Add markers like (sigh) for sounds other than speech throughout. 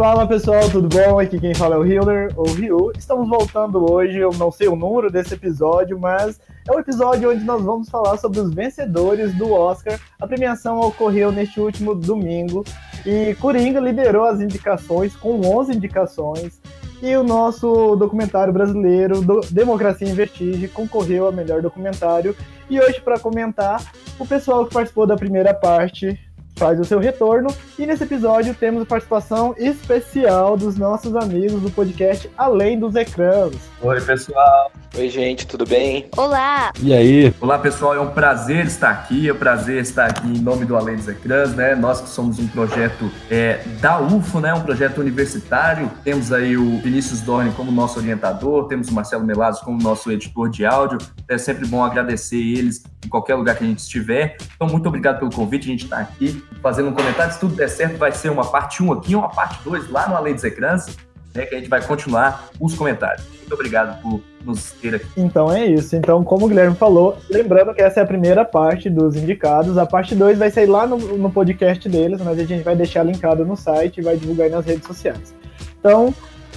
Fala pessoal, tudo bom? Aqui quem fala é o Healer, ou Ryu. Estamos voltando hoje, eu não sei o número desse episódio, mas é o episódio onde nós vamos falar sobre os vencedores do Oscar. A premiação ocorreu neste último domingo e Coringa liderou as indicações com 11 indicações. E o nosso documentário brasileiro, do Democracia em Vestígio, concorreu a melhor documentário. E hoje, para comentar, o pessoal que participou da primeira parte faz o seu retorno. E nesse episódio temos a participação especial dos nossos amigos do podcast Além dos Ecrãs. Oi, pessoal. Oi, gente, tudo bem? Olá! E aí? Olá, pessoal, é um prazer estar aqui, é um prazer estar aqui em nome do Além dos Ecrãs, né? Nós que somos um projeto é, da UFO, né? Um projeto universitário. Temos aí o Vinícius Dorne como nosso orientador, temos o Marcelo Melazzo como nosso editor de áudio. É sempre bom agradecer eles em qualquer lugar que a gente estiver. Então, muito obrigado pelo convite, a gente está aqui fazendo um comentário. Se tudo der certo, vai ser uma parte 1 aqui, uma parte 2 lá no Além dos Ecrãs, né? Que a gente vai continuar os comentários. Muito obrigado por nos ter aqui. Então é isso. Então, como o Guilherme falou, lembrando que essa é a primeira parte dos indicados. A parte 2 vai sair lá no, no podcast deles, mas a gente vai deixar linkado no site e vai divulgar aí nas redes sociais. Então,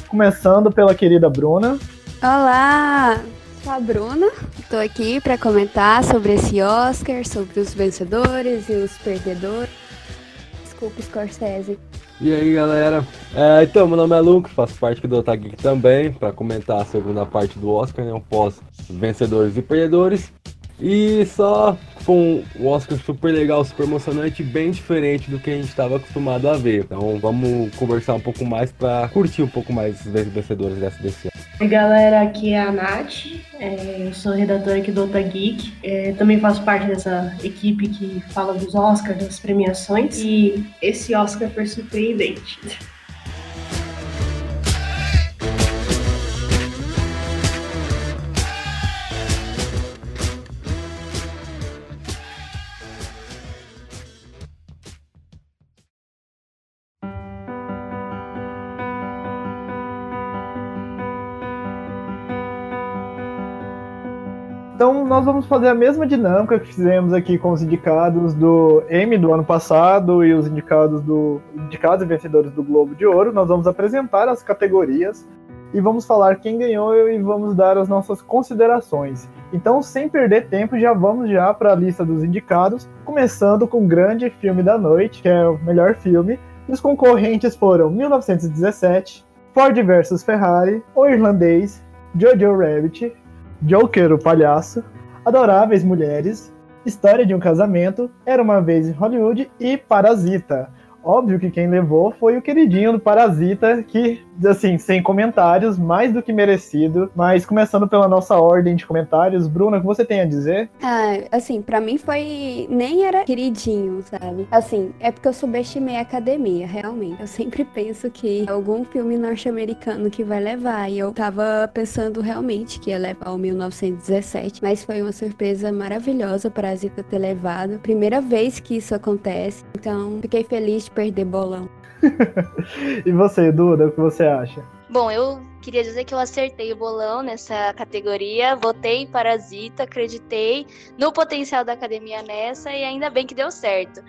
começando pela querida Bruna. Olá! Sou a Bruna, estou aqui para comentar sobre esse Oscar, sobre os vencedores e os perdedores. Scorsese. E aí, galera? É, então, meu nome é Luke, faço parte do Otagui também, para comentar a segunda parte do Oscar, né, um pós vencedores e perdedores. E só foi um Oscar super legal, super emocionante, bem diferente do que a gente estava acostumado a ver. Então vamos conversar um pouco mais para curtir um pouco mais os vencedores dessa desse ano. Oi galera, aqui é a Nath, é, eu sou redatora aqui do Ota Geek, é, também faço parte dessa equipe que fala dos Oscars, das premiações, e esse Oscar foi surpreendente. Nós vamos fazer a mesma dinâmica que fizemos aqui com os indicados do Emmy do ano passado e os indicados do indicados e vencedores do Globo de Ouro. Nós vamos apresentar as categorias e vamos falar quem ganhou e vamos dar as nossas considerações. Então, sem perder tempo, já vamos já para a lista dos indicados, começando com o grande filme da noite, que é o melhor filme. Os concorrentes foram 1917, Ford vs Ferrari, O Irlandês, Jojo Rabbit, Joker, o palhaço, Adoráveis Mulheres, História de um Casamento, Era uma Vez em Hollywood e Parasita. Óbvio que quem levou foi o queridinho do Parasita, que, assim, sem comentários, mais do que merecido. Mas começando pela nossa ordem de comentários, Bruna, o que você tem a dizer? Ah, assim, pra mim foi. Nem era queridinho, sabe? Assim, é porque eu subestimei a academia, realmente. Eu sempre penso que algum filme norte-americano que vai levar. E eu tava pensando realmente que ia levar o 1917. Mas foi uma surpresa maravilhosa o Parasita ter levado. Primeira vez que isso acontece. Então, fiquei feliz perder bolão. (laughs) e você, Duda, o que você acha? Bom, eu queria dizer que eu acertei o bolão nessa categoria, votei em Parasita, acreditei no potencial da academia nessa e ainda bem que deu certo.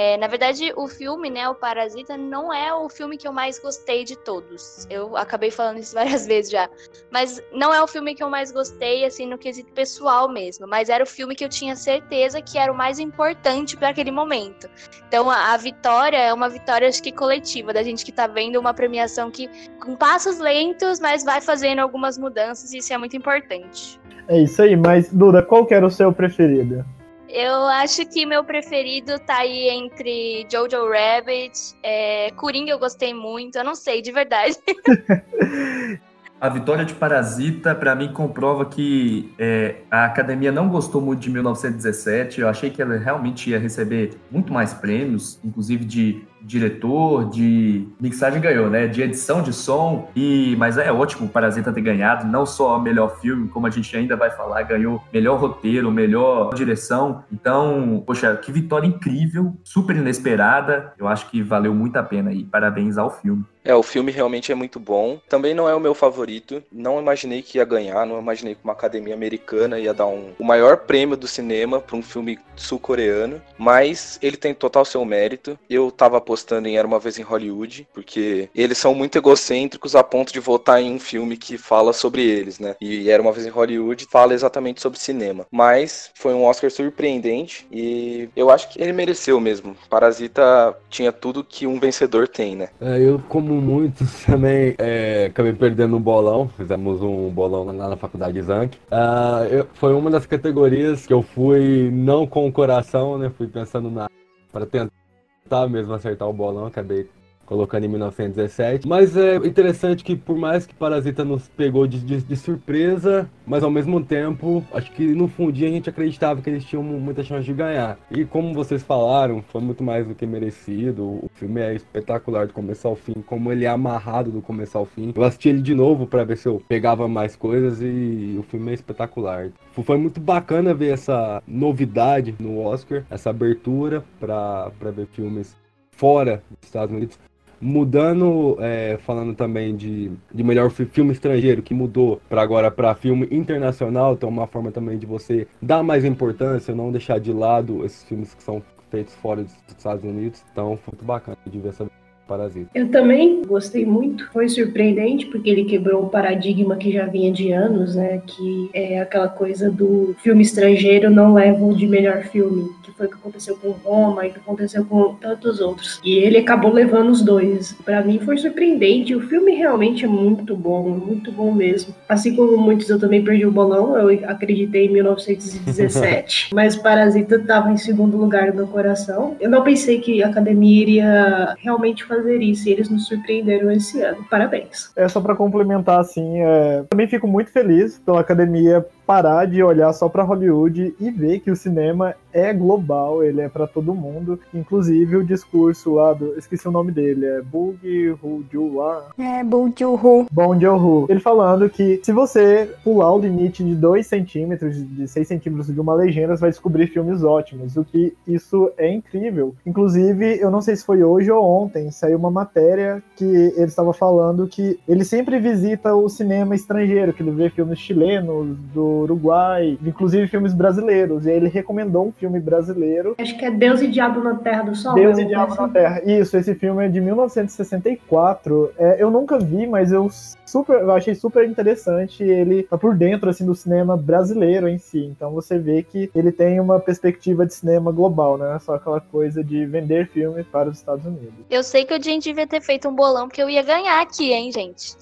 É, na verdade, o filme, né, o Parasita, não é o filme que eu mais gostei de todos. Eu acabei falando isso (laughs) várias vezes já. Mas não é o filme que eu mais gostei, assim, no quesito pessoal mesmo. Mas era o filme que eu tinha certeza que era o mais importante para aquele momento. Então, a, a, vitória é uma vitória, acho que coletiva, da gente que tá vendo uma premiação que, com passos lentos, mas vai fazendo algumas mudanças, e isso é muito importante. É isso aí, mas, Duda, qual que era o seu preferido? Eu acho que meu preferido tá aí entre Jojo Rabbit, é, Coringa eu gostei muito, eu não sei, de verdade. (laughs) A vitória de Parasita, para mim, comprova que é, a academia não gostou muito de 1917. Eu achei que ela realmente ia receber muito mais prêmios, inclusive de diretor, de mixagem ganhou, né? De edição de som. E mas é ótimo o Parasita ter ganhado, não só melhor filme, como a gente ainda vai falar, ganhou melhor roteiro, melhor direção. Então, poxa, que vitória incrível, super inesperada. Eu acho que valeu muito a pena e parabéns ao filme. É, o filme realmente é muito bom. Também não é o meu favorito. Não imaginei que ia ganhar, não imaginei que uma academia americana ia dar um, o maior prêmio do cinema para um filme sul-coreano. Mas ele tem total seu mérito. Eu tava apostando em Era uma vez em Hollywood, porque eles são muito egocêntricos a ponto de votar em um filme que fala sobre eles, né? E Era uma vez em Hollywood fala exatamente sobre cinema. Mas foi um Oscar surpreendente e eu acho que ele mereceu mesmo. Parasita tinha tudo que um vencedor tem, né? É, eu, como muitos, (laughs) também é, acabei perdendo um bolão. Fizemos um bolão lá na faculdade Zank. Uh, eu, foi uma das categorias que eu fui não com o coração, né? Fui pensando na para tentar mesmo acertar o bolão. Acabei colocando em 1917. Mas é interessante que, por mais que Parasita nos pegou de, de, de, surpresa, mas ao mesmo tempo, acho que no fundinho a gente acreditava que eles tinham muita chance de ganhar. E como vocês falaram, foi muito mais do que merecido. O filme é espetacular do começo ao fim, como ele é amarrado do começo ao fim. Eu assisti ele de novo para ver se eu pegava mais coisas e o filme é espetacular. Foi muito bacana ver essa novidade no Oscar, essa abertura para ver filmes fora dos Estados Unidos mudando, é, falando também de, de melhor filme estrangeiro, que mudou para agora para filme internacional, então é uma forma também de você dar mais importância, não deixar de lado esses filmes que são feitos fora dos Estados Unidos. Então foi muito bacana de ver essa Parasita. Eu também gostei muito. Foi surpreendente porque ele quebrou um paradigma que já vinha de anos, né? Que é aquela coisa do filme estrangeiro não leva o de melhor filme, que foi o que aconteceu com Roma e que aconteceu com tantos outros. E ele acabou levando os dois. Para mim foi surpreendente. O filme realmente é muito bom, muito bom mesmo. Assim como muitos eu também perdi o bolão, eu acreditei em 1917, (laughs) mas Parasita estava em segundo lugar no meu coração. Eu não pensei que a academia iria realmente fazer fazer isso e eles nos surpreenderam esse ano. Parabéns. É só para complementar assim, é... também fico muito feliz pela academia parar de olhar só para Hollywood e ver que o cinema é global, ele é para todo mundo. Inclusive o discurso lá do, esqueci o nome dele, é Bug Hu Juwa. É Bong Joon-ho. Bong Joon-ho. Ele falando que se você pular o limite de 2 centímetros, de 6 centímetros de uma legenda, você vai descobrir filmes ótimos. O que isso é incrível. Inclusive, eu não sei se foi hoje ou ontem, saiu uma matéria que ele estava falando que ele sempre visita o cinema estrangeiro, que ele vê filmes chilenos, do Uruguai, inclusive filmes brasileiros. E aí ele recomendou um filme brasileiro. Acho que é Deus e Diabo na Terra do Sol. Deus e Diabo na Terra. Isso, esse filme é de 1964. É, eu nunca vi, mas eu super, eu achei super interessante. Ele tá por dentro assim do cinema brasileiro em si. Então você vê que ele tem uma perspectiva de cinema global, né? Só aquela coisa de vender filmes para os Estados Unidos. Eu sei que o gente devia ter feito um bolão porque eu ia ganhar aqui, hein, gente.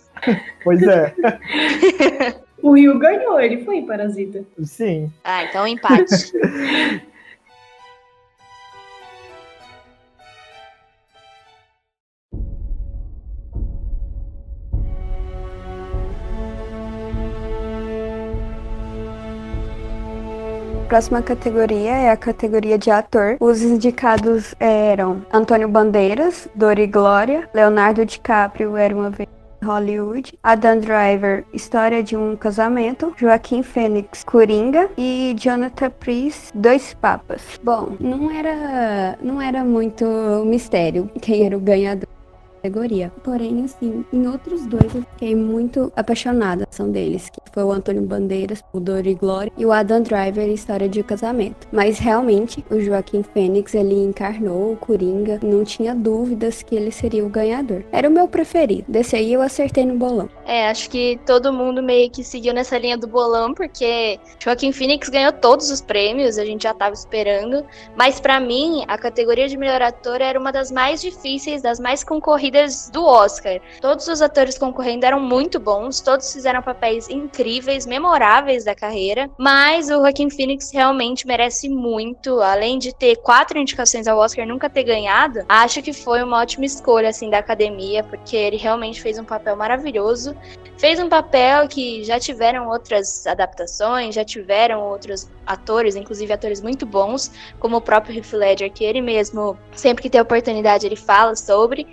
pois é. (laughs) O Rio ganhou, ele foi em Parasita. Sim. Ah, então empate. (laughs) Próxima categoria é a categoria de ator. Os indicados eram Antônio Bandeiras, Dori Glória, Leonardo DiCaprio era uma vez Hollywood, Adam Driver, História de um Casamento, Joaquim Fênix, Coringa e Jonathan Priest, Dois Papas. Bom, não era, não era muito mistério quem era o ganhador categoria. Porém, assim, em outros dois eu fiquei muito apaixonada, são deles, que foi o Antônio Bandeiras, o Dor e Glória, e o Adam Driver, História de Casamento. Mas realmente, o Joaquim Fênix, ele encarnou o Coringa, não tinha dúvidas que ele seria o ganhador. Era o meu preferido. Desse aí eu acertei no bolão. É, acho que todo mundo meio que seguiu nessa linha do bolão, porque Joaquim Phoenix ganhou todos os prêmios, a gente já tava esperando. Mas para mim, a categoria de melhor ator era uma das mais difíceis, das mais concorridas do Oscar. Todos os atores concorrendo eram muito bons, todos fizeram papéis incríveis, memoráveis da carreira, mas o Joaquin Phoenix realmente merece muito, além de ter quatro indicações ao Oscar nunca ter ganhado, acho que foi uma ótima escolha assim da academia, porque ele realmente fez um papel maravilhoso, fez um papel que já tiveram outras adaptações, já tiveram outros atores, inclusive atores muito bons, como o próprio Heath Ledger, que ele mesmo, sempre que tem oportunidade, ele fala sobre.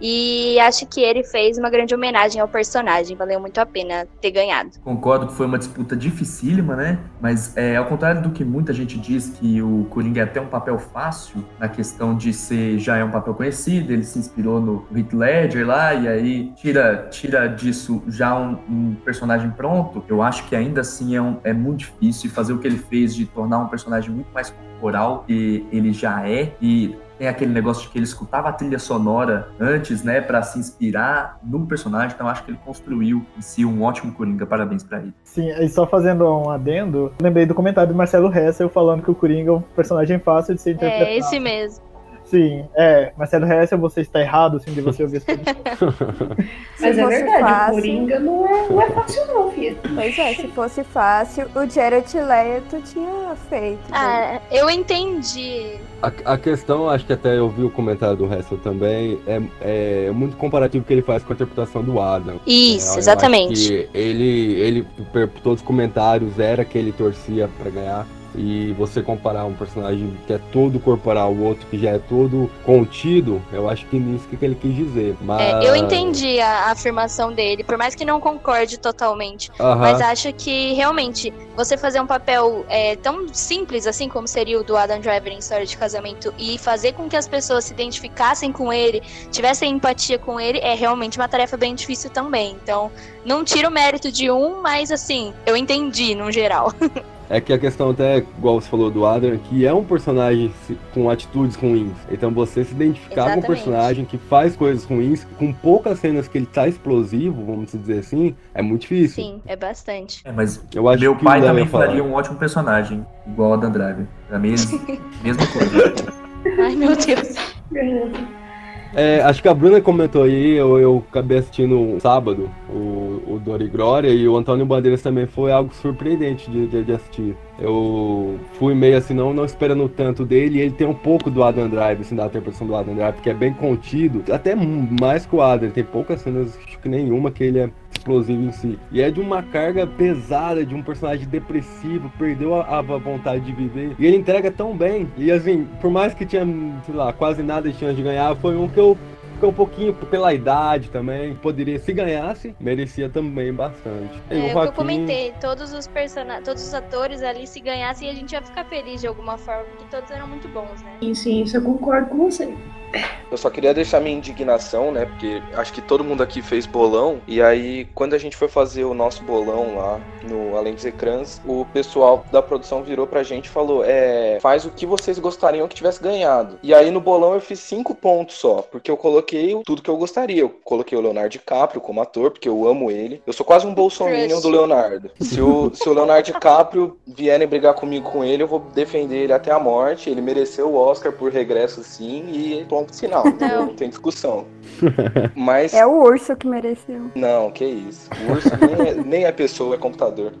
E acho que ele fez uma grande homenagem ao personagem, valeu muito a pena ter ganhado. Concordo que foi uma disputa dificílima, né? Mas é, ao contrário do que muita gente diz que o Coringa é até um papel fácil, na questão de ser já é um papel conhecido, ele se inspirou no Heath Ledger lá, e aí tira, tira disso já um, um personagem pronto, eu acho que ainda assim é, um, é muito difícil fazer o que ele fez de tornar um personagem muito mais corporal que ele já é e tem aquele negócio de que ele escutava a trilha sonora antes, né, para se inspirar no personagem. Então acho que ele construiu em si um ótimo Coringa. Parabéns para ele. Sim, e só fazendo um adendo, lembrei do comentário do Marcelo Hessel falando que o Coringa é um personagem fácil de ser interpretado. É esse mesmo. Sim, é. Marcelo Hessel, você está errado, assim, de você ouvir esse (laughs) Mas Se é verdade, fácil- o Coringa não é, não é fácil não, filha. Pois é, se fosse fácil, o Jared Leto tinha feito. né? Ah, eu entendi. A, a questão, acho que até eu vi o comentário do Hessel também, é, é muito comparativo que ele faz com a interpretação do Adam. Isso, É, exatamente. ele, ele, por todos os comentários, era que ele torcia pra ganhar. E você comparar um personagem que é todo corporal, o outro que já é todo contido, eu acho que nisso que ele quis dizer. Mas... É, eu entendi a, a afirmação dele, por mais que não concorde totalmente. Aham. Mas acho que realmente você fazer um papel é, tão simples assim como seria o do Adam Driver em História de Casamento e fazer com que as pessoas se identificassem com ele, tivessem empatia com ele, é realmente uma tarefa bem difícil também. Então, não tira o mérito de um, mas assim, eu entendi no geral. (laughs) É que a questão até, igual você falou do Adam, que é um personagem com atitudes ruins. Então você se identificar com um Exatamente. personagem que faz coisas ruins, com poucas cenas que ele tá explosivo, vamos dizer assim, é muito difícil. Sim, é bastante. É, mas Eu acho meu que pai também faria um ótimo personagem, igual o Adam Driver. Pra mim, eles, mesma coisa. (laughs) Ai, meu Deus. (laughs) É, acho que a Bruna comentou aí, eu, eu acabei assistindo um sábado o, o e Glória e o Antônio Bandeiras também foi algo surpreendente de, de, de assistir. Eu fui meio assim, não, não esperando tanto dele, e ele tem um pouco do Adam Drive, assim, da interpretação do Adam Drive, que é bem contido, até mais que o Adam, tem poucas cenas, acho que nenhuma que ele é explosivo em si. E é de uma carga pesada, de um personagem depressivo, perdeu a, a vontade de viver. E ele entrega tão bem. E assim, por mais que tinha, sei lá, quase nada de chance de ganhar, foi um que eu fiquei um pouquinho pela idade também. Poderia, se ganhasse, merecia também bastante. É, o o que eu Joaquim- comentei, todos os personagens, todos os atores ali se ganhassem, a gente ia ficar feliz de alguma forma, porque todos eram muito bons, né? Sim, sim, isso eu concordo com você. Eu só queria deixar minha indignação, né? Porque acho que todo mundo aqui fez bolão. E aí, quando a gente foi fazer o nosso bolão lá no Além dos Ecrãs, o pessoal da produção virou pra gente e falou: É, faz o que vocês gostariam que tivesse ganhado. E aí no bolão eu fiz cinco pontos só, porque eu coloquei tudo que eu gostaria. Eu coloquei o Leonardo DiCaprio como ator, porque eu amo ele. Eu sou quase um bolsominion do Leonardo. Se o, se o Leonardo DiCaprio vierem brigar comigo com ele, eu vou defender ele até a morte. Ele mereceu o Oscar por regresso, sim, e ponto final. (laughs) Não. Não tem discussão. Mas. É o urso que mereceu. Não, que isso. O urso nem é, nem é pessoa, é computador.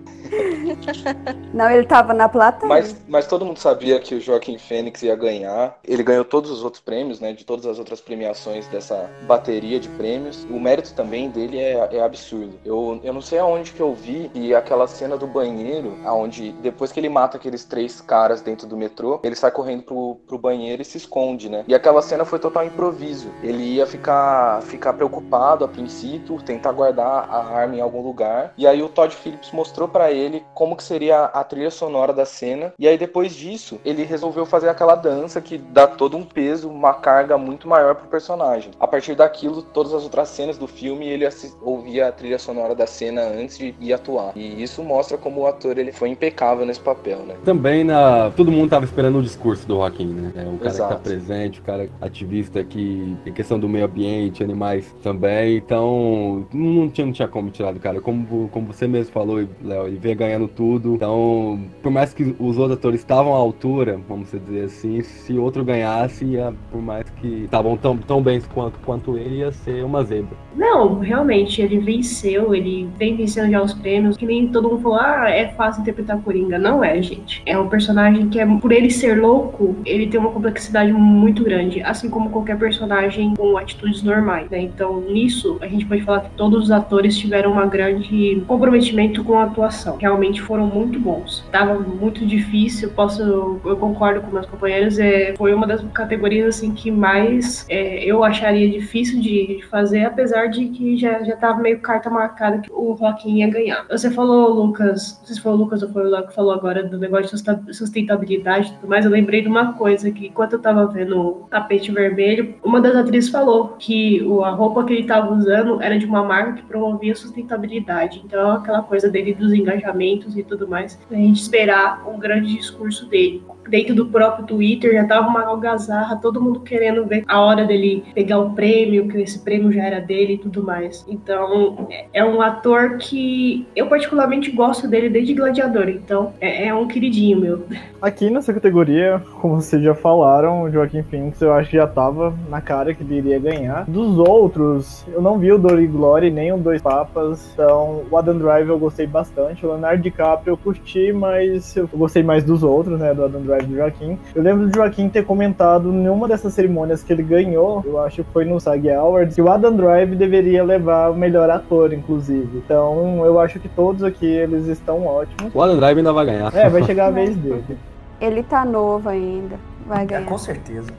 Não, ele tava na plateia. Mas, mas todo mundo sabia que o Joaquim Fênix ia ganhar. Ele ganhou todos os outros prêmios, né? De todas as outras premiações dessa bateria de prêmios. O mérito também dele é, é absurdo. Eu, eu não sei aonde que eu vi e aquela cena do banheiro, aonde depois que ele mata aqueles três caras dentro do metrô, ele sai correndo pro, pro banheiro e se esconde, né? E aquela cena foi total improviso. Ele ia ficar, ficar preocupado a princípio, tentar guardar a arma em algum lugar. E aí o Todd Phillips mostrou pra ele como que seria a trilha sonora da cena. E aí depois disso, ele resolveu fazer aquela dança que dá todo um peso, uma carga muito maior pro personagem. A partir daquilo, todas as outras cenas do filme, ele ouvia a trilha sonora da cena antes de ir atuar. E isso mostra como o ator ele foi impecável nesse papel, né? Também na. Todo mundo tava esperando o discurso do Joaquim, né? É, o cara que tá Exato. presente, o cara ativista que tem questão do meio ambiente, animais também. Então, não tinha, não tinha como tirar do cara. Como, como você mesmo falou, Léo, ele veio ganhando tudo. Então, por mais que os outros atores estavam à altura, vamos dizer assim, se outro ganhasse, ia, por mais que estavam tão, tão bem quanto, quanto ele, ia ser uma zebra. Não, realmente, ele venceu, ele vem vencendo já os prêmios, que nem todo mundo falou, ah, é fácil interpretar Coringa. Não é, gente. É um personagem que, é, por ele ser louco, ele tem uma complexidade muito grande, assim como qualquer personagem com atitudes normais, né? Então, nisso, a gente pode falar que todos os atores tiveram uma grande comprometimento com a atuação. realmente foram muito bons. Tava muito difícil, posso, eu concordo com meus companheiros, é, foi uma das categorias assim que mais é, eu acharia difícil de fazer, apesar de que já, já tava meio carta marcada que o Joaquim ia ganhar. Você falou, Lucas, não sei se foi o Lucas ou foi o Léo que falou agora do negócio de sustentabilidade e tudo mais, eu lembrei de uma coisa que enquanto eu tava vendo o tapete vermelho, uma das atrizes falou que a roupa que ele tava usando era de uma marca que promovia sustentabilidade. Então, aquela coisa dele dos engajamentos e tudo mais, a gente esperar um grande discurso dele dentro do próprio Twitter já tava uma algazarra, todo mundo querendo ver a hora dele pegar o prêmio, que esse prêmio já era dele e tudo mais. Então, é um ator que eu particularmente gosto dele desde Gladiador, então é, é um queridinho meu. Aqui nessa categoria, como vocês já falaram, o Joaquim Phoenix eu acho que já tava na cara que ele iria ganhar. Dos outros, eu não vi o Dor e Glory nem o Dois Papas, então o Adam Drive eu gostei bastante, o Leonardo DiCaprio eu curti, mas eu gostei mais dos outros, né, do Adam Drive do Joaquim. Eu lembro do Joaquim ter comentado em uma dessas cerimônias que ele ganhou, eu acho que foi no SAG Awards, que o Adam Drive deveria levar o melhor ator, inclusive. Então eu acho que todos aqui eles estão ótimos. O Adam Drive ainda vai ganhar. É, vai chegar a vez dele. Ele tá novo ainda, vai ganhar. É, com certeza.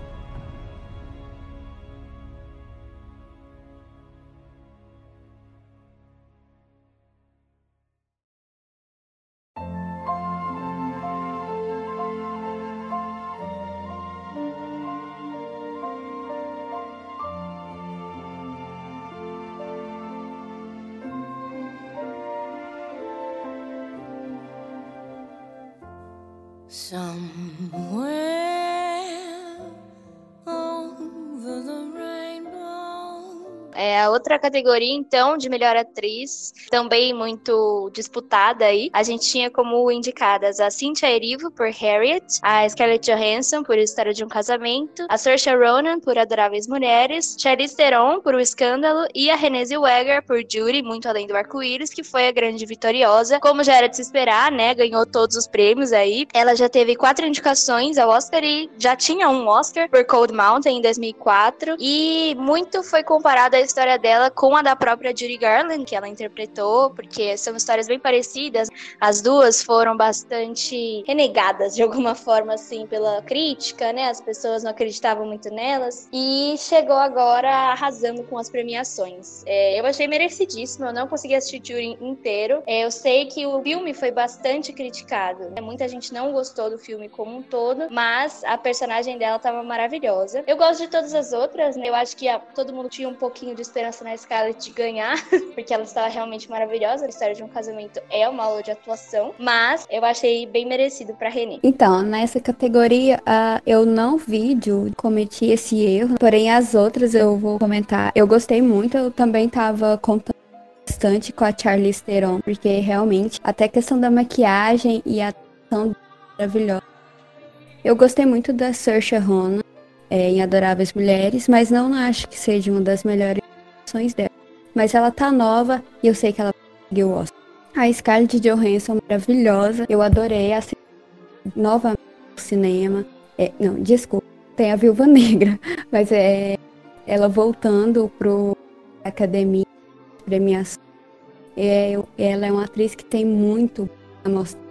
Somewhere É a outra categoria, então, de melhor atriz, também muito disputada aí. A gente tinha como indicadas a Cynthia Erivo por Harriet, a Scarlett Johansson por História de um Casamento, a Saoirse Ronan por Adoráveis Mulheres, Charlize Theron por O Escândalo e a Renée Zellweger por Judy, Muito Além do Arco-Íris, que foi a grande vitoriosa. Como já era de se esperar, né, ganhou todos os prêmios aí. Ela já teve quatro indicações ao Oscar e já tinha um Oscar por Cold Mountain em 2004 e muito foi comparada a história dela com a da própria Judy Garland, que ela interpretou, porque são histórias bem parecidas. As duas foram bastante renegadas de alguma forma, assim, pela crítica, né? As pessoas não acreditavam muito nelas. E chegou agora arrasando com as premiações. É, eu achei merecidíssimo, eu não consegui assistir Judy inteiro. É, eu sei que o filme foi bastante criticado. Né? Muita gente não gostou do filme como um todo, mas a personagem dela estava maravilhosa. Eu gosto de todas as outras, né? Eu acho que a, todo mundo tinha um pouquinho de esperança na Scarlett de ganhar, (laughs) porque ela estava realmente maravilhosa. A história de um casamento é uma aula de atuação, mas eu achei bem merecido para Renée. Então, nessa categoria, uh, eu não vi, Ju, cometi esse erro, porém as outras eu vou comentar. Eu gostei muito, eu também tava contando bastante com a Charlize Theron, porque realmente até a questão da maquiagem e a atuação maravilhosa. Eu gostei muito da Saoirse Ronan é, em Adoráveis Mulheres, mas não acho que seja uma das melhores ações dela. Mas ela tá nova e eu sei que ela conseguiu o Oscar. A Scarlett Johansson maravilhosa. Eu adorei assistir novamente no cinema. É, não, desculpa. Tem a Viúva (laughs) Negra. Mas é ela voltando pro academia premiação. É, ela é uma atriz que tem muito a mostrar.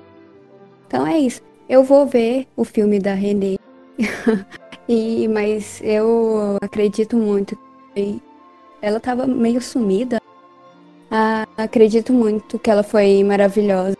Então é isso. Eu vou ver o filme da Renée. (laughs) e, mas eu acredito muito que ela estava meio sumida. Ah, acredito muito que ela foi maravilhosa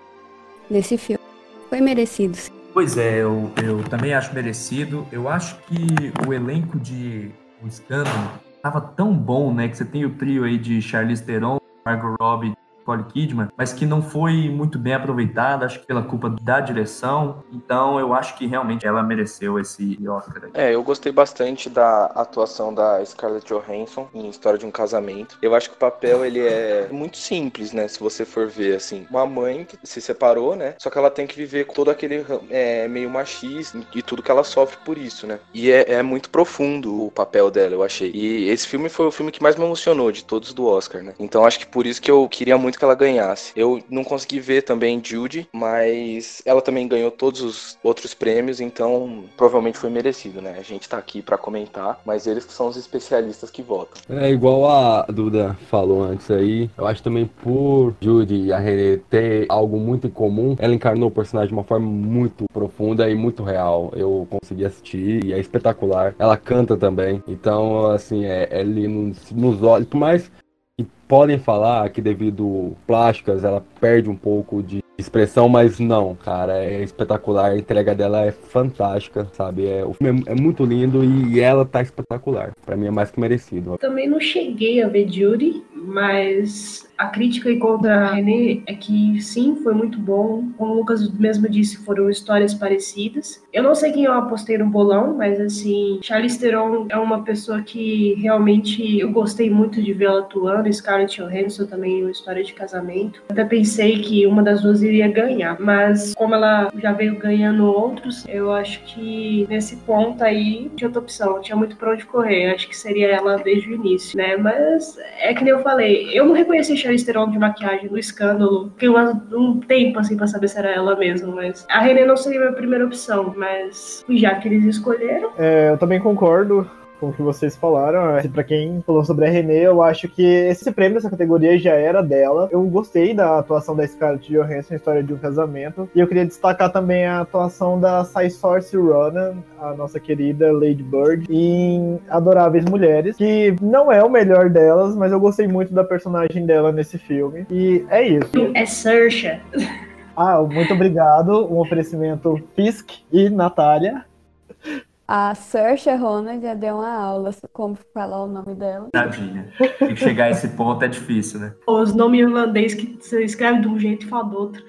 nesse filme. Foi merecido. Sim. Pois é, eu, eu também acho merecido. Eu acho que o elenco de O Escândalo tava tão bom, né? Que você tem o trio aí de Charlize Theron, Margot Robbie Nicole Kidman, mas que não foi muito bem aproveitada, acho que pela culpa da direção. Então eu acho que realmente ela mereceu esse Oscar. Aí. É, eu gostei bastante da atuação da Scarlett Johansson em História de um Casamento. Eu acho que o papel ele é muito simples, né? Se você for ver assim, uma mãe que se separou, né? Só que ela tem que viver com todo aquele é, meio machista e tudo que ela sofre por isso, né? E é, é muito profundo o papel dela, eu achei. E esse filme foi o filme que mais me emocionou de todos do Oscar, né? Então acho que por isso que eu queria muito que ela ganhasse. Eu não consegui ver também Judy, mas ela também ganhou todos os outros prêmios, então provavelmente foi merecido, né? A gente tá aqui para comentar, mas eles que são os especialistas que votam. É igual a Duda falou antes aí, eu acho também por Judy e a Renée ter algo muito em comum, ela encarnou o personagem de uma forma muito profunda e muito real. Eu consegui assistir e é espetacular. Ela canta também, então assim, é, é ali nos, nos olhos, por mais podem falar que devido plásticas ela perde um pouco de expressão, mas não, cara, é espetacular. A entrega dela é fantástica, sabe? É, o filme é, é muito lindo e ela tá espetacular. Para mim é mais que merecido. Também não cheguei a ver Judy, mas a crítica contra a René é que sim, foi muito bom. Como o Lucas mesmo disse, foram histórias parecidas. Eu não sei quem eu apostei no bolão, mas assim, Charlize Theron é uma pessoa que realmente eu gostei muito de ver ela atuando. Scarlett Johansson também, uma história de casamento. Até pensei que uma das duas iria ganhar, mas como ela já veio ganhando outros, eu acho que nesse ponto aí tinha outra opção, tinha muito pra onde correr. Acho que seria ela desde o início, né? Mas é que nem eu falei, eu não reconheci Charlize Theron de maquiagem no escândalo. Fiquei um tempo assim pra saber se era ela mesmo, mas a René não seria a minha primeira opção, mas já que eles escolheram. É, eu também concordo com o que vocês falaram. É, para quem falou sobre a Renée, eu acho que esse prêmio dessa categoria já era dela. Eu gostei da atuação da Scarlett Johansson em História de um Casamento. E eu queria destacar também a atuação da Sai Source Ronan, a nossa querida Lady Bird, em Adoráveis Mulheres, que não é o melhor delas, mas eu gostei muito da personagem dela nesse filme. E é isso. É Saoirse. Ah, muito obrigado. Um oferecimento Fisk e Natália. A Saoirse Ronan já deu uma aula como falar o nome dela. Tadinha. E chegar a esse ponto é difícil, né? Os nomes irlandeses que você escreve de um jeito e fala do outro.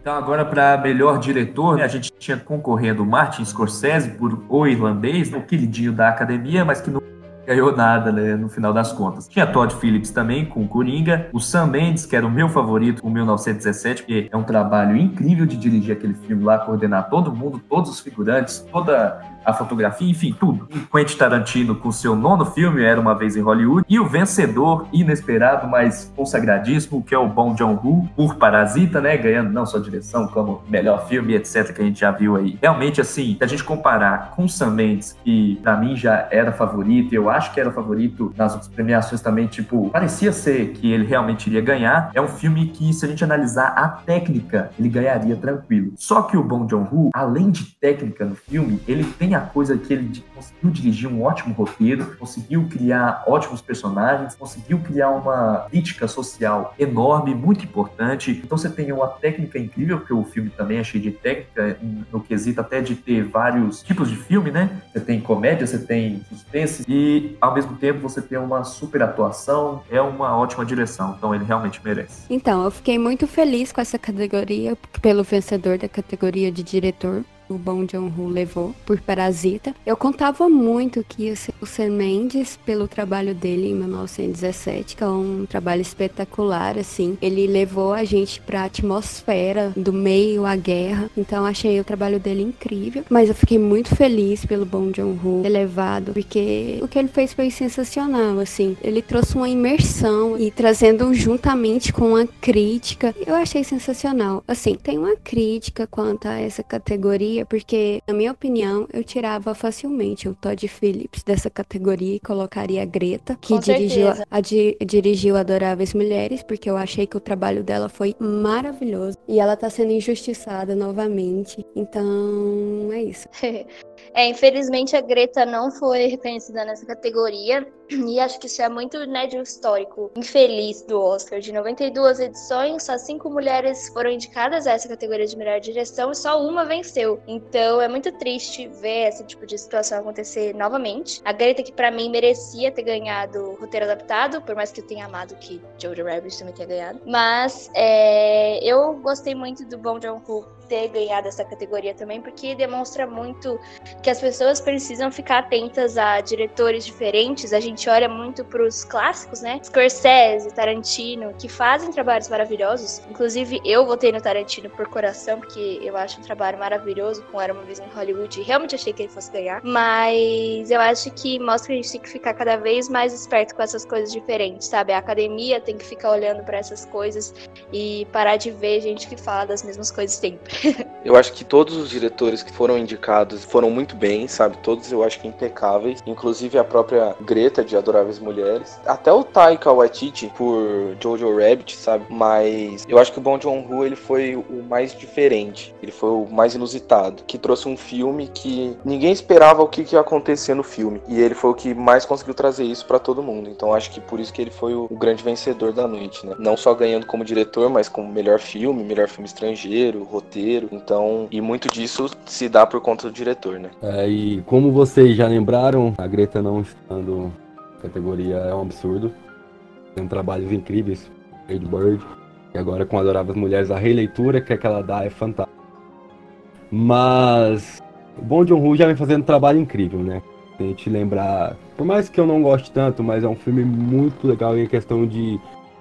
Então, agora para melhor diretor, né, a gente tinha concorrendo Martin Scorsese por O Irlandês, o queridinho da academia, mas que não ganhou nada, né, no final das contas. Tinha Todd Phillips também, com Coringa. O Sam Mendes, que era o meu favorito, com 1917, porque é um trabalho incrível de dirigir aquele filme lá, coordenar todo mundo, todos os figurantes, toda a fotografia, enfim, tudo. Quentin Tarantino com seu nono filme, Era Uma Vez em Hollywood, e o vencedor inesperado, mas consagradíssimo, que é o Bong Joon-ho, por Parasita, né, ganhando não só direção, como melhor filme, etc, que a gente já viu aí. Realmente, assim, se a gente comparar com Sam Mendes, que pra mim já era favorito, eu acho que era favorito nas outras premiações também, tipo, parecia ser que ele realmente iria ganhar, é um filme que, se a gente analisar a técnica, ele ganharia tranquilo. Só que o Bong Joon-ho, além de técnica no filme, ele tem a coisa que ele conseguiu dirigir um ótimo roteiro, conseguiu criar ótimos personagens, conseguiu criar uma crítica social enorme, muito importante. Então você tem uma técnica incrível, porque o filme também é cheio de técnica, no quesito até de ter vários tipos de filme, né? Você tem comédia, você tem suspense, e ao mesmo tempo você tem uma super atuação, é uma ótima direção. Então ele realmente merece. Então, eu fiquei muito feliz com essa categoria, pelo vencedor da categoria de diretor o Bong Joon-ho levou por Parasita. Eu contava muito que ia ser o Sam Mendes pelo trabalho dele em 1917, que é um trabalho espetacular, assim. Ele levou a gente para a atmosfera do meio à guerra, então achei o trabalho dele incrível. Mas eu fiquei muito feliz pelo Bong Joon-ho ter levado, porque o que ele fez foi sensacional, assim. Ele trouxe uma imersão e trazendo juntamente com uma crítica. Eu achei sensacional. Assim, tem uma crítica quanto a essa categoria porque, na minha opinião, eu tirava facilmente o Todd Phillips dessa categoria e colocaria a Greta, que dirigiu, certeza. a, di- dirigiu Adoráveis Mulheres, porque eu achei que o trabalho dela foi maravilhoso. E ela tá sendo injustiçada novamente. Então, é isso. (laughs) É, infelizmente a Greta não foi reconhecida nessa categoria e acho que isso é muito né, de um histórico infeliz do Oscar. De 92 edições, só cinco mulheres foram indicadas a essa categoria de melhor direção e só uma venceu. Então é muito triste ver esse tipo de situação acontecer novamente. A Greta, que pra mim merecia ter ganhado o roteiro adaptado, por mais que eu tenha amado que Jojo Rabbit também tenha ganhado. Mas é, eu gostei muito do Bong Joon-ho ter ganhado essa categoria também, porque demonstra muito que as pessoas precisam ficar atentas a diretores diferentes. A gente olha muito pros clássicos, né? Scorsese, Tarantino, que fazem trabalhos maravilhosos. Inclusive, eu votei no Tarantino por coração, porque eu acho um trabalho maravilhoso com Era uma vez em Hollywood e realmente achei que ele fosse ganhar. Mas eu acho que mostra que a gente tem que ficar cada vez mais esperto com essas coisas diferentes, sabe? A academia tem que ficar olhando para essas coisas e parar de ver gente que fala das mesmas coisas sempre. Eu acho que todos os diretores que foram indicados foram muito bem, sabe? Todos eu acho que impecáveis, inclusive a própria Greta de Adoráveis Mulheres, até o Taika Waititi por Jojo Rabbit, sabe? Mas eu acho que o Bong Joon-ho ele foi o mais diferente, ele foi o mais inusitado, que trouxe um filme que ninguém esperava o que, que ia acontecer no filme, e ele foi o que mais conseguiu trazer isso para todo mundo. Então acho que por isso que ele foi o, o grande vencedor da noite, né? Não só ganhando como diretor, mas como melhor filme, melhor filme estrangeiro, roteiro. Então, e muito disso se dá por conta do diretor, né? É, e como vocês já lembraram, a Greta não estando categoria é um absurdo. Tem trabalhos incríveis, Lady Bird, e agora com Adoráveis Mulheres, a releitura que, é que ela dá é fantástica. Mas o Bom John Woo já vem fazendo um trabalho incrível, né? A gente lembrar, por mais que eu não goste tanto, mas é um filme muito legal em questão de,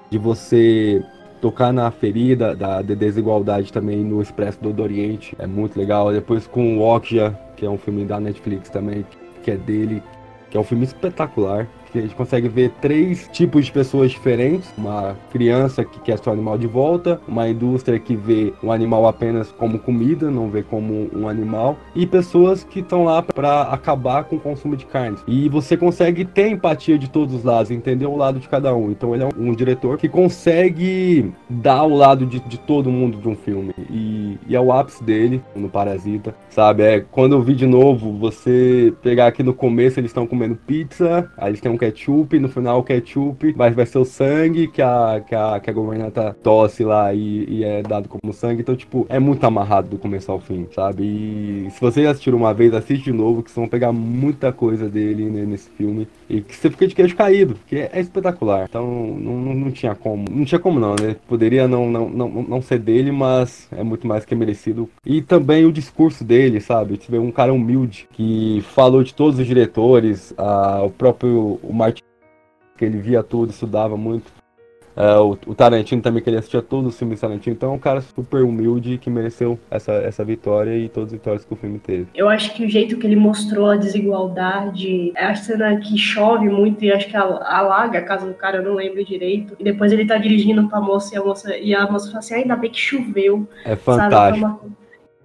de você tocar na ferida da, da desigualdade também no Expresso do Oriente. É muito legal. Depois com o Okja, que é um filme da Netflix também, que é dele, que é um filme espetacular que a gente consegue ver três tipos de pessoas diferentes: uma criança que quer seu animal de volta, uma indústria que vê o animal apenas como comida, não vê como um animal, e pessoas que estão lá para acabar com o consumo de carnes. E você consegue ter empatia de todos os lados, entender o lado de cada um. Então ele é um, um diretor que consegue dar o lado de, de todo mundo de um filme. E, e é o ápice dele no Parasita, sabe? É quando eu vi de novo, você pegar aqui no começo, eles estão comendo pizza, aí eles têm um ketchup, no final o ketchup vai, vai ser o sangue que a, que a, que a governanta tosse lá e, e é dado como sangue. Então, tipo, é muito amarrado do começo ao fim, sabe? E se vocês assistiram uma vez, assiste de novo, que vocês vão pegar muita coisa dele né, nesse filme. E que você fica de queijo caído, que é, é espetacular. Então, não, não, não, tinha como. Não tinha como não, né? Poderia não, não, não, não ser dele, mas é muito mais que merecido. E também o discurso dele, sabe? Tive um cara humilde que falou de todos os diretores, a, o próprio o Martin, que ele via tudo, estudava muito. Uh, o, o, Tarantino também, que ele assistia todos os filmes do Tarantino. Então é um cara super humilde que mereceu essa, essa vitória e todas as vitórias que o filme teve. Eu acho que o jeito que ele mostrou a desigualdade, é a cena que chove muito e acho que alaga a casa do cara, eu não lembro direito. E depois ele tá dirigindo pra moça e a moça, e a moça fala assim, ainda bem que choveu. É fantástico. É uma,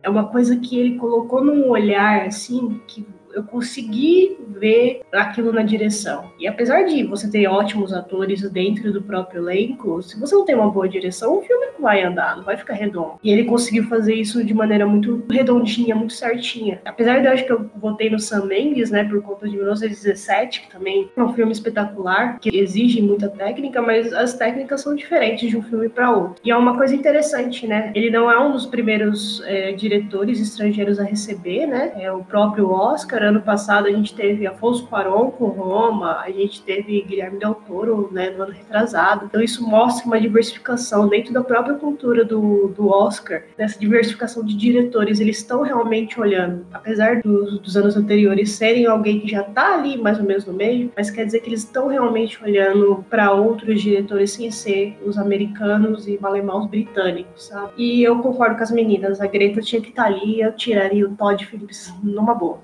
é uma coisa que ele colocou num olhar, assim, que eu consegui ver aquilo na direção. E apesar de você ter ótimos atores dentro do próprio elenco, se você não tem uma boa direção, o filme não vai andar, não vai ficar redondo. E ele conseguiu fazer isso de maneira muito redondinha, muito certinha. Apesar de eu acho que eu votei no Sam Mendes, né, por conta de 1917, que também é um filme espetacular, que exige muita técnica, mas as técnicas são diferentes de um filme para outro. E é uma coisa interessante, né? Ele não é um dos primeiros é, diretores estrangeiros a receber, né? É o próprio Oscar ano passado a gente teve Afonso Cuarón com Roma, a gente teve Guilherme Del Toro, né, no ano retrasado. Então isso mostra uma diversificação dentro da própria cultura do, do Oscar, dessa diversificação de diretores. Eles estão realmente olhando, apesar dos, dos anos anteriores serem alguém que já está ali mais ou menos no meio, mas quer dizer que eles estão realmente olhando para outros diretores sem ser os americanos e malemar os britânicos, sabe? E eu concordo com as meninas, a Greta tinha que estar tá ali, eu tiraria o Todd Phillips numa boa.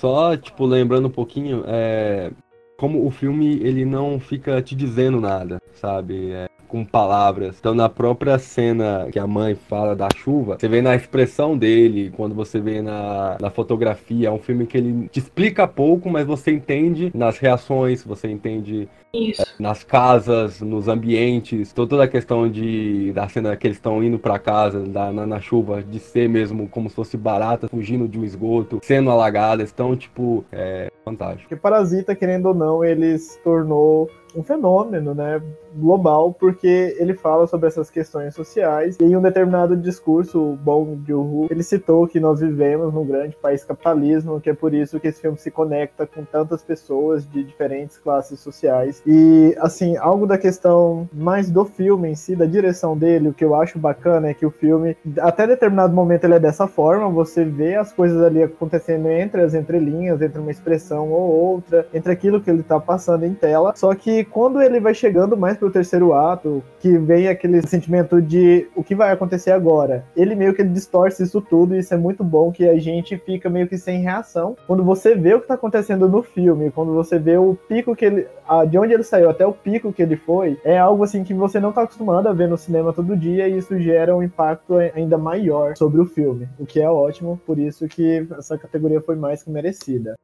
Só, tipo, lembrando um pouquinho, é, como o filme ele não fica te dizendo nada, sabe? É, com palavras. Então, na própria cena que a mãe fala da chuva, você vê na expressão dele, quando você vê na, na fotografia, é um filme que ele te explica pouco, mas você entende nas reações, você entende isso. Nas casas, nos ambientes, toda a questão de da cena que eles estão indo para casa da, na, na, chuva, de ser mesmo como se fosse barata fugindo de um esgoto, sendo alagadas. Então, tipo, é fantástico. Porque Parasita, querendo ou não, ele se tornou um fenômeno, né, global, porque ele fala sobre essas questões sociais. E em um determinado discurso, o Bong Joon-ho, ele citou que nós vivemos num grande país capitalismo, que é por isso que esse filme se conecta com tantas pessoas de diferentes classes sociais E, assim, algo da questão mais do filme em si, da direção dele, o que eu acho bacana é que o filme, até determinado momento, ele é dessa forma, você vê as coisas ali acontecendo entre as entrelinhas, entre uma expressão ou outra, entre aquilo que ele tá passando em tela. Só que quando ele vai chegando mais pro terceiro ato, que vem aquele sentimento de o que vai acontecer agora, ele meio que distorce isso tudo, e isso é muito bom que a gente fica meio que sem reação. Quando você vê o que tá acontecendo no filme, quando você vê o pico que ele. de onde ele saiu até o pico que ele foi, é algo assim que você não tá acostumado a ver no cinema todo dia, e isso gera um impacto ainda maior sobre o filme, o que é ótimo, por isso que essa categoria foi mais que merecida.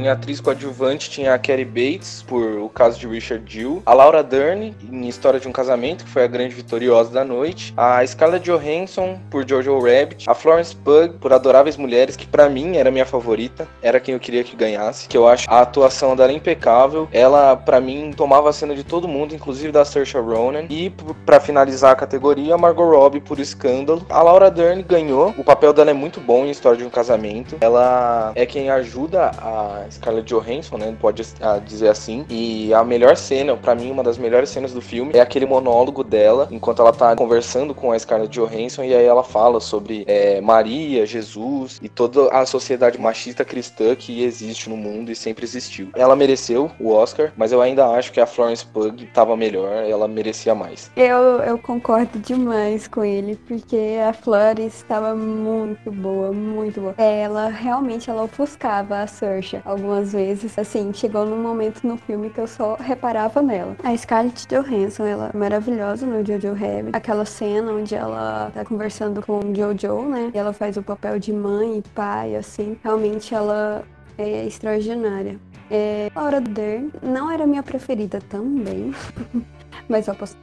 Em atriz coadjuvante tinha a Carrie Bates, por O Caso de Richard Dill, a Laura Dern, em História de um Casamento, que foi a grande vitoriosa da noite, a Scarlett Johansson, por Jojo Rabbit, a Florence Pugh, por Adoráveis Mulheres, que para mim era minha favorita, era quem eu queria que ganhasse, que eu acho a atuação dela impecável, ela para mim tomava a cena de todo mundo, inclusive da Saoirse Ronan, e para finalizar a categoria, a Margot Robbie por Escândalo. A Laura Dern ganhou, o papel dela é muito bom em História de um Casamento, ela é quem ajuda a Scarlett Johansson, né? Pode dizer assim. E a melhor cena, para mim, uma das melhores cenas do filme é aquele monólogo dela, enquanto ela tá conversando com a Scarlett Johansson, e aí ela fala sobre é, Maria, Jesus e toda a sociedade machista cristã que existe no mundo e sempre existiu. Ela mereceu o Oscar, mas eu ainda acho que a Florence Pugh tava melhor, ela merecia mais. Eu, eu concordo demais com ele, porque a Florence estava muito boa, muito boa. Ela realmente ela ofuscava a Saoirse algumas vezes. Assim, chegou num momento no filme que eu só reparava nela. A Scarlett Johansson, ela é maravilhosa no Jojo Rabbit. Aquela cena onde ela tá conversando com o Jojo, né? E ela faz o papel de mãe e pai, assim. Realmente ela é extraordinária. É, Laura Dern não era minha preferida também, (laughs) mas eu posso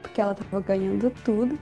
porque ela tava ganhando tudo.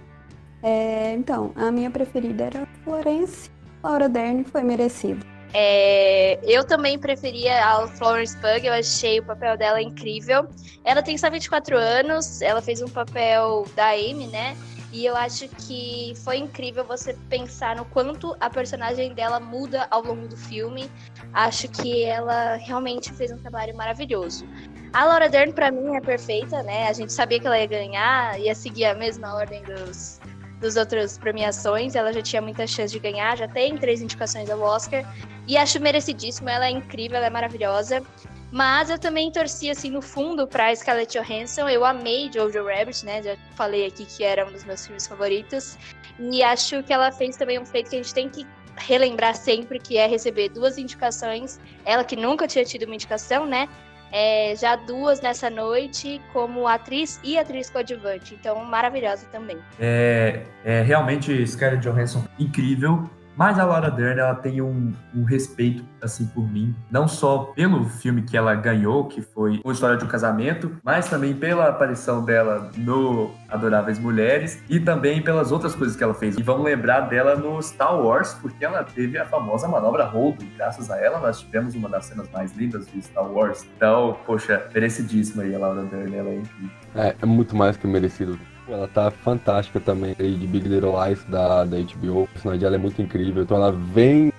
É, então, a minha preferida era Florence. Laura Dern foi merecida. É, eu também preferia a Florence Pugh, eu achei o papel dela incrível. Ela tem só 24 anos, ela fez um papel da Amy, né? E eu acho que foi incrível você pensar no quanto a personagem dela muda ao longo do filme. Acho que ela realmente fez um trabalho maravilhoso. A Laura Dern, para mim, é perfeita, né? A gente sabia que ela ia ganhar, ia seguir a mesma ordem dos, dos outras premiações. Ela já tinha muita chance de ganhar, já tem três indicações ao Oscar. E acho merecidíssimo, ela é incrível, ela é maravilhosa. Mas eu também torci, assim, no fundo pra Scarlett Johansson. Eu amei Jojo Rabbit, né? Já falei aqui que era um dos meus filmes favoritos. E acho que ela fez também um feito que a gente tem que relembrar sempre, que é receber duas indicações. Ela que nunca tinha tido uma indicação, né? É, já duas nessa noite como atriz e atriz coadjuvante. Então, maravilhosa também. É, é realmente Scarlett Johansson incrível. Mas a Laura Dern, ela tem um, um, respeito, assim, por mim. Não só pelo filme que ela ganhou, que foi O História de um Casamento, mas também pela aparição dela no Adoráveis Mulheres e também pelas outras coisas que ela fez. E vamos lembrar dela no Star Wars, porque ela teve a famosa manobra Holdo. Graças a ela, nós tivemos uma das cenas mais lindas de Star Wars. Então, poxa, merecidíssima aí a Laura Dern, ela é incrível. É, é muito mais que merecido. Ela tá fantástica também aí de Big Little Lies da, da HBO. O personagem dela é muito incrível. Então ela vem.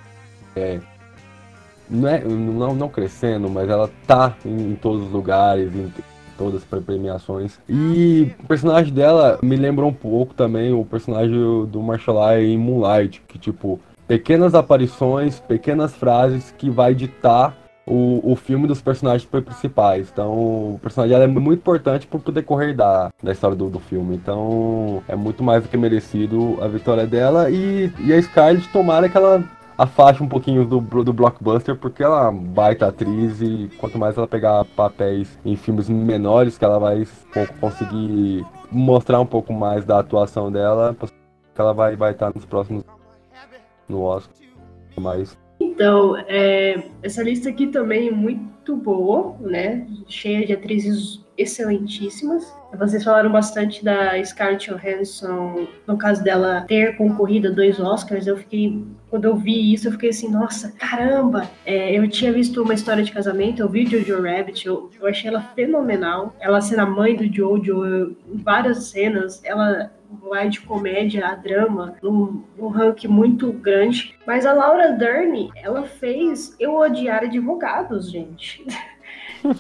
É, não, é, não, não crescendo, mas ela tá em, em todos os lugares, em todas as premiações. E o personagem dela me lembra um pouco também o personagem do Marshall em Moonlight, que tipo, pequenas aparições, pequenas frases que vai ditar o, o filme dos personagens principais. Então, o personagem é muito importante pro decorrer da, da história do, do filme. Então, é muito mais do que merecido a vitória dela. E, e a Scarlett, tomara que ela afaste um pouquinho do, do blockbuster, porque ela é uma baita atriz e quanto mais ela pegar papéis em filmes menores, que ela vai conseguir mostrar um pouco mais da atuação dela, que ela vai, vai estar nos próximos no Oscar. Mas Então, é, essa lista aqui também é muito boa, né? Cheia de atrizes excelentíssimas. Vocês falaram bastante da Scarlett Johansson, no caso dela ter concorrido a dois Oscars. Eu fiquei, quando eu vi isso, eu fiquei assim, nossa, caramba! É, eu tinha visto uma história de casamento, eu vi Jojo Rabbit, eu, eu achei ela fenomenal. Ela sendo a mãe do Jojo, eu, várias cenas, ela vai de comédia a drama, num, num ranking muito grande. Mas a Laura Dern, ela fez Eu Odiar Advogados, gente. (laughs)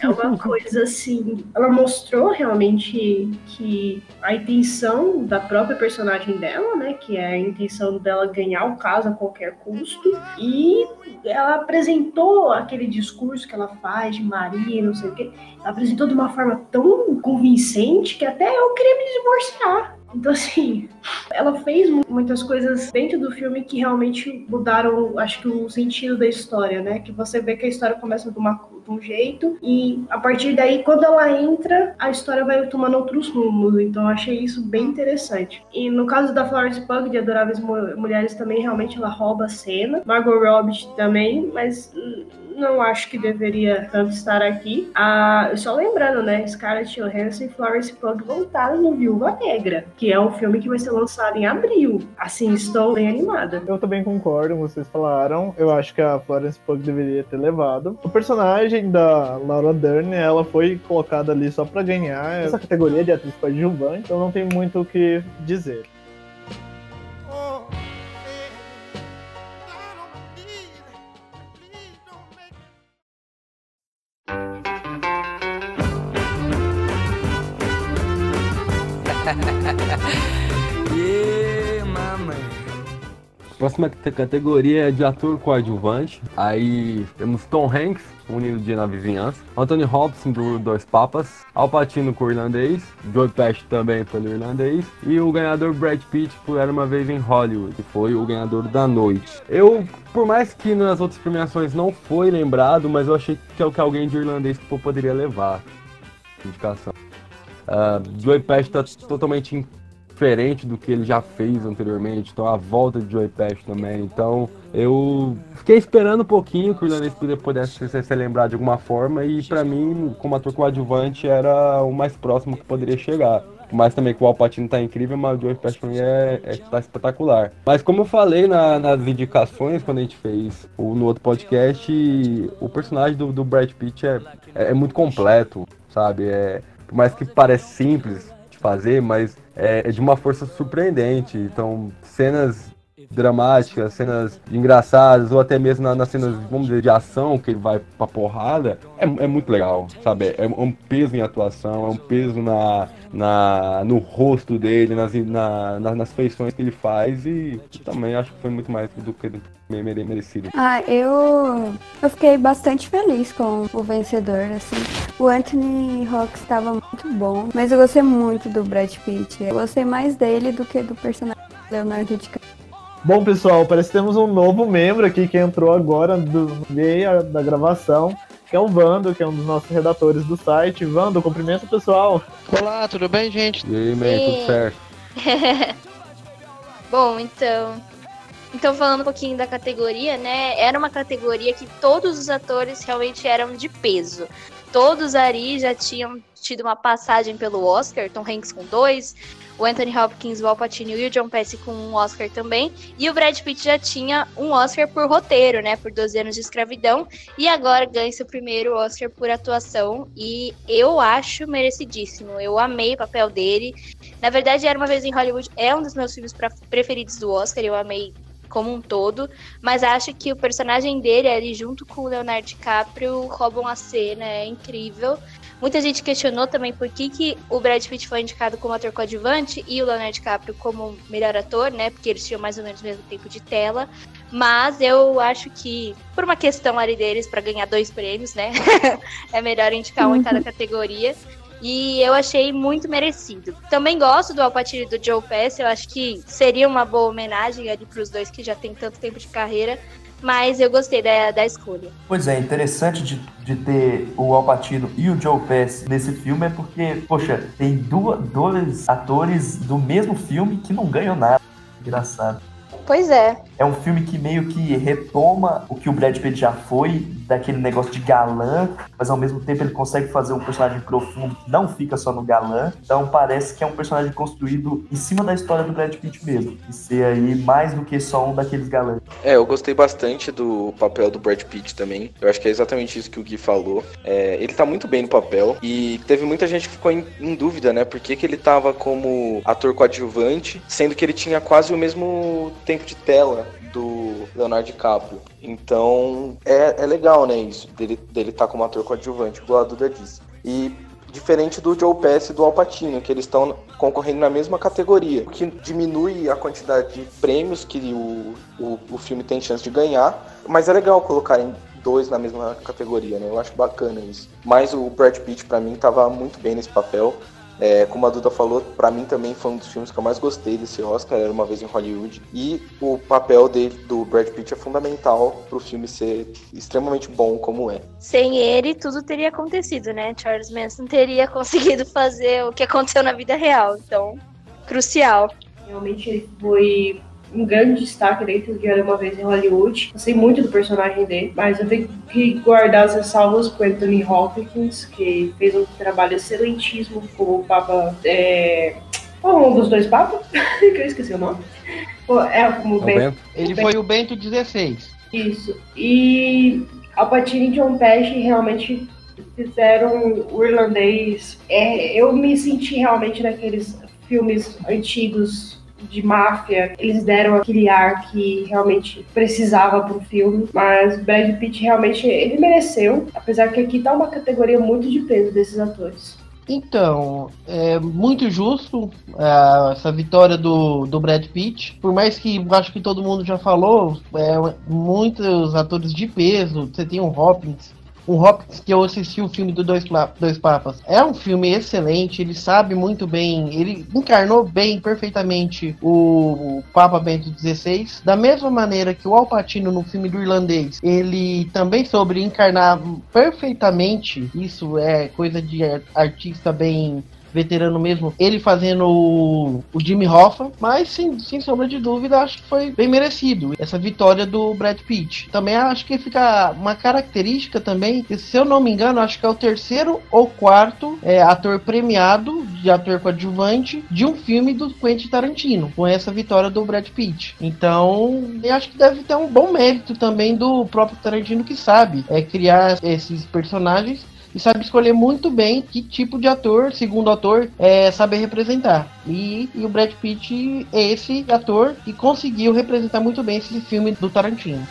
É uma coisa assim. Ela mostrou realmente que a intenção da própria personagem dela, né? Que é a intenção dela ganhar o caso a qualquer custo. E ela apresentou aquele discurso que ela faz de Maria, não sei o quê. Ela apresentou de uma forma tão convincente que até eu queria me divorciar. Então, assim, ela fez muitas coisas dentro do filme que realmente mudaram, acho que, o sentido da história, né? Que você vê que a história começa de, uma, um jeito e a partir daí, quando ela entra, a história vai tomando outros rumos. Então, eu achei isso bem interessante. E no caso da Florence Pug, de Adoráveis Mulheres, também realmente ela rouba a cena. Margot Robbie também, mas não acho que deveria tanto estar aqui. Ah, só lembrando, né? Scarlett Johansson e Florence Pugh voltaram no Viúva Negra, que é um filme que vai ser lançado em abril. Assim, estou bem animada. Eu também concordo com vocês falaram. Eu acho que a Florence Pugh deveria ter levado. O personagem da Laura Dern, ela foi colocada ali só para ganhar essa categoria de atriz coadjuvante, então não tem muito o que dizer. Próxima categoria é de ator coadjuvante. Aí temos Tom Hanks, Unido Dia na Vizinhança, Anthony Hopkins do Dois Papas, Al Pacino com o irlandês, Joe Pesci também pelo irlandês e o ganhador Brad Pitt por Era Uma Vez em Hollywood, que foi o ganhador da noite. Eu, por mais que nas outras premiações não foi lembrado, mas eu achei que é o que alguém de irlandês poderia levar indicação. Uh, Joey Pesci está totalmente diferente do que ele já fez anteriormente, então a volta de Joey Pesci também. Então eu fiquei esperando um pouquinho que o Irlandês pudesse ser, ser lembrado de alguma forma e para mim, como ator coadjuvante, era o mais próximo que poderia chegar. Mas também que o Alpatino tá incrível, mas o Joey Pesci é, é tá espetacular. Mas como eu falei na, nas indicações, quando a gente fez o, no outro podcast, o personagem do, do Brad Pitt é, é, é muito completo, sabe? É, por mais que pareça simples de fazer, mas é, é de uma força surpreendente. Então, cenas dramáticas, cenas engraçadas, ou até mesmo nas cenas, vamos dizer, de ação, que ele vai pra porrada, é, é muito legal, sabe? É, um peso em atuação, é um peso na, na, no rosto dele, nas, na, nas feições que ele faz, e também acho que foi muito mais do que merecido. Ah, eu, eu fiquei bastante feliz com o vencedor, assim. O Anthony Hawks estava muito bom, mas eu gostei muito do Brad Pitt. Eu gostei mais dele do que do personagem Leonardo DiCaprio. Bom, pessoal, parece que temos um novo membro aqui que entrou agora do meio da gravação, que é o Vando, que é um dos nossos redatores do site. Vando, cumprimento pessoal. Olá, tudo bem, gente? E aí, man, tudo certo? (laughs) Bom, então, então, falando um pouquinho da categoria, né? Era uma categoria que todos os atores realmente eram de peso. Todos ali já tinham tido uma passagem pelo Oscar, Tom Hanks com dois, o Anthony Hopkins, o Al Pacino e o John Pesci com um Oscar também. E o Brad Pitt já tinha um Oscar por roteiro, né? Por 12 anos de escravidão. E agora ganha seu primeiro Oscar por atuação. E eu acho merecidíssimo. Eu amei o papel dele. Na verdade, Era Uma Vez em Hollywood é um dos meus filmes preferidos do Oscar. Eu amei como um todo, mas acho que o personagem dele ali junto com o Leonardo DiCaprio roubam a cena, é incrível. Muita gente questionou também por que, que o Brad Pitt foi indicado como ator coadjuvante e o Leonardo DiCaprio como melhor ator, né? Porque eles tinham mais ou menos o mesmo tempo de tela. Mas eu acho que, por uma questão ali deles, para ganhar dois prêmios, né? (laughs) é melhor indicar um em cada categoria. E eu achei muito merecido. Também gosto do Alpatine e do Joe Pass. Eu acho que seria uma boa homenagem ali para os dois que já têm tanto tempo de carreira mas eu gostei da, da escolha. Pois é, interessante de, de ter o Al Pacino e o Joe Pesci nesse filme é porque, poxa, tem duas, dois atores do mesmo filme que não ganham nada. Engraçado. Pois é. É um filme que meio que retoma o que o Brad Pitt já foi, daquele negócio de galã, mas ao mesmo tempo ele consegue fazer um personagem profundo que não fica só no galã. Então parece que é um personagem construído em cima da história do Brad Pitt mesmo. E ser aí mais do que só um daqueles galãs. É, eu gostei bastante do papel do Brad Pitt também. Eu acho que é exatamente isso que o Gui falou. É, ele tá muito bem no papel. E teve muita gente que ficou em, em dúvida, né? Por que, que ele tava como ator coadjuvante, sendo que ele tinha quase o mesmo tempo de tela do Leonardo DiCaprio. Então é, é legal, né, isso, dele, dele tá como ator coadjuvante, igual a Duda disse. E diferente do Joe Pesci e do Al Pacino, que eles estão concorrendo na mesma categoria, o que diminui a quantidade de prêmios que o, o, o filme tem chance de ganhar, mas é legal colocarem dois na mesma categoria, né? Eu acho bacana isso. Mas o Brad Pitt, para mim, tava muito bem nesse papel. É, como a Duda falou, para mim também foi um dos filmes que eu mais gostei desse Oscar, era uma vez em Hollywood. E o papel dele, do Brad Pitt, é fundamental pro filme ser extremamente bom como é. Sem ele, tudo teria acontecido, né? Charles Manson teria (laughs) conseguido fazer o que aconteceu na vida real. Então, crucial. Realmente ele foi um grande destaque dentro de Era Uma Vez em Hollywood. Gostei muito do personagem dele, mas eu tenho que guardar as ressalvas com Anthony Hopkins, que fez um trabalho excelentíssimo como o Papa... É... Qual é um dos dois papas? (laughs) que eu esqueci o nome. É, como É o Bento. Bento? Ele foi o Bento 16. Isso. E Alpatino e John Pesci realmente fizeram o irlandês. É, eu me senti realmente naqueles filmes antigos de máfia. Eles deram aquele ar que realmente precisava pro filme. Mas Brad Pitt realmente ele mereceu. Apesar que aqui tá uma categoria muito de peso desses atores. Então, é muito justo ah, essa vitória do, do Brad Pitt. Por mais que acho que todo mundo já falou, é, muitos atores de peso. Você tem o Hopkins. O Hopkins, que eu assisti o filme do Dois, Dois Papas, é um filme excelente. Ele sabe muito bem, ele encarnou bem, perfeitamente, o, Papa Bento XVI. Da mesma maneira que o Al Pacino no filme do Irlandês, ele também soube encarnar perfeitamente. Isso é coisa de ar- artista bem veterano mesmo, ele fazendo o, o Jimmy Hoffa, mas sem, sem sombra de dúvida, acho que foi bem merecido essa vitória do Brad Pitt. Também acho que fica uma característica também, que, se eu não me engano, acho que é o terceiro ou quarto é, ator premiado de ator coadjuvante de um filme do Quentin Tarantino, com essa vitória do Brad Pitt. Então, eu acho que deve ter um bom mérito também do próprio Tarantino que sabe é, criar esses personagens e sabe escolher muito bem que tipo de ator, segundo ator, é, saber representar. E, e o Brad Pitt é esse ator que conseguiu representar muito bem esse filme do Tarantino.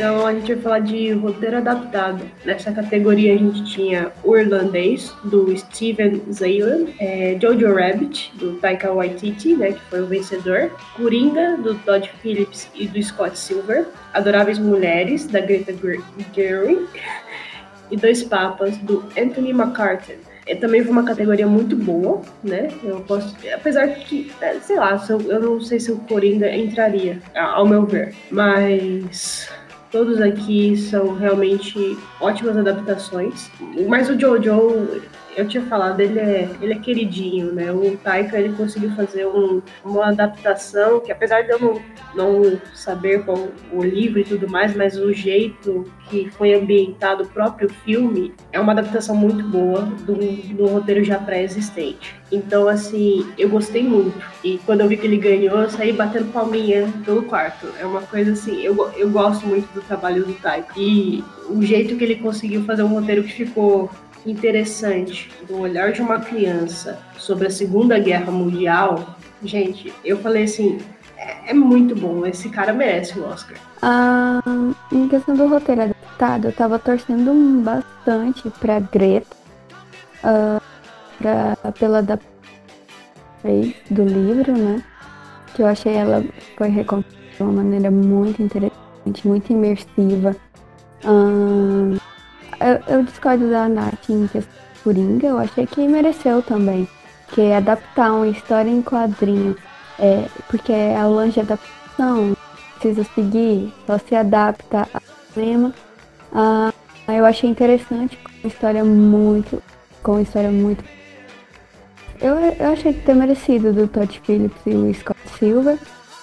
Então a gente vai falar de roteiro adaptado. Nessa categoria a gente tinha O Irlandês, do Steven Zaylan, é, Jojo Rabbit, do Taika Waititi, né, que foi o vencedor, Coringa, do Todd Phillips e do Scott Silver, Adoráveis Mulheres, da Greta Ger- Gerwig, (laughs) e Dois Papas, do Anthony McCartan. É, também foi uma categoria muito boa, né? Eu posso, apesar que, é, sei lá, eu, não sei se o Coringa entraria, ao meu ver, mas todos aqui são realmente ótimas adaptações. Mas o Jojo, eu tinha falado, ele é, ele é queridinho, né? O Taika ele conseguiu fazer um- uma adaptação que, apesar de eu não, não saber qual o livro e tudo mais, mas o jeito que foi ambientado o próprio filme é uma adaptação muito boa do, do roteiro já pré-existente. Então, assim, eu gostei muito. E quando eu vi que ele ganhou, eu saí batendo palminha pelo quarto. É uma coisa assim, eu, eu gosto muito do trabalho do Taika. E o jeito que ele conseguiu fazer um roteiro que ficou interessante, do olhar de uma criança sobre a Segunda Guerra Mundial, gente, eu falei assim, é, é muito bom, esse cara merece o Oscar. Ah, em questão do roteiro adaptado, eu tava torcendo bastante pra Greta, ah, pra, pela adaptação do livro, né? Que eu achei ela foi recontada de uma maneira muito interessante, muito imersiva. Ah, eu, eu discordo da Nath em Coringa, eu achei que mereceu também. Que adaptar uma história em quadrinho, é, porque é longe adaptação, precisa seguir, só se adapta ao cinema. Ah, eu achei interessante, com história muito. com história muito. Eu, eu achei que ter merecido do Todd Phillips e o Scott Silver.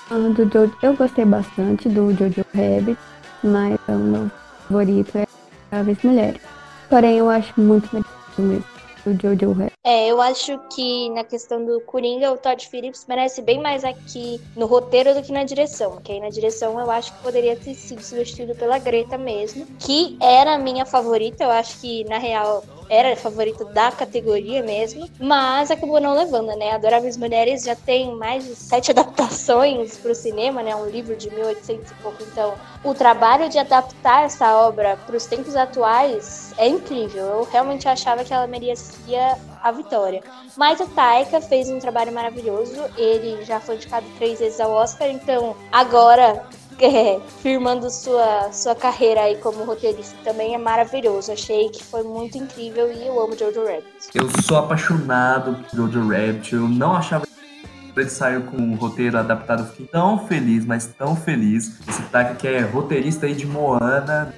Ah, do Jojo, eu gostei bastante do Jojo Rabbit, mas o meu favorito é Aves Mulheres. Porém, eu acho muito merecido mesmo do Jojo Rabbit. É, eu acho que na questão do Coringa, o Todd Phillips merece bem mais aqui no roteiro do que na direção. Porque aí na direção eu acho que poderia ter sido substituído pela Greta mesmo, que era a minha favorita. Eu acho que, na real, era a favorita da categoria mesmo, mas acabou não levando, né? Adoráveis Mulheres já tem mais de sete (laughs) adaptações para o cinema, né? Um livro de 1800 e pouco. Então, o trabalho de adaptar essa obra para os tempos atuais é incrível. Eu realmente achava que ela merecia a vitória. Mas o Taika fez um trabalho maravilhoso. Ele já foi indicado três vezes ao Oscar, então agora é, firmando sua, sua carreira aí como roteirista também é maravilhoso. Achei que foi muito incrível e eu amo Jojo Rabbit. Eu sou apaixonado por Jojo Rabbit. Eu não achava que ele saiu com um roteiro adaptado. Eu fiquei tão feliz, mas tão feliz. Esse Taika que é roteirista aí de Moana.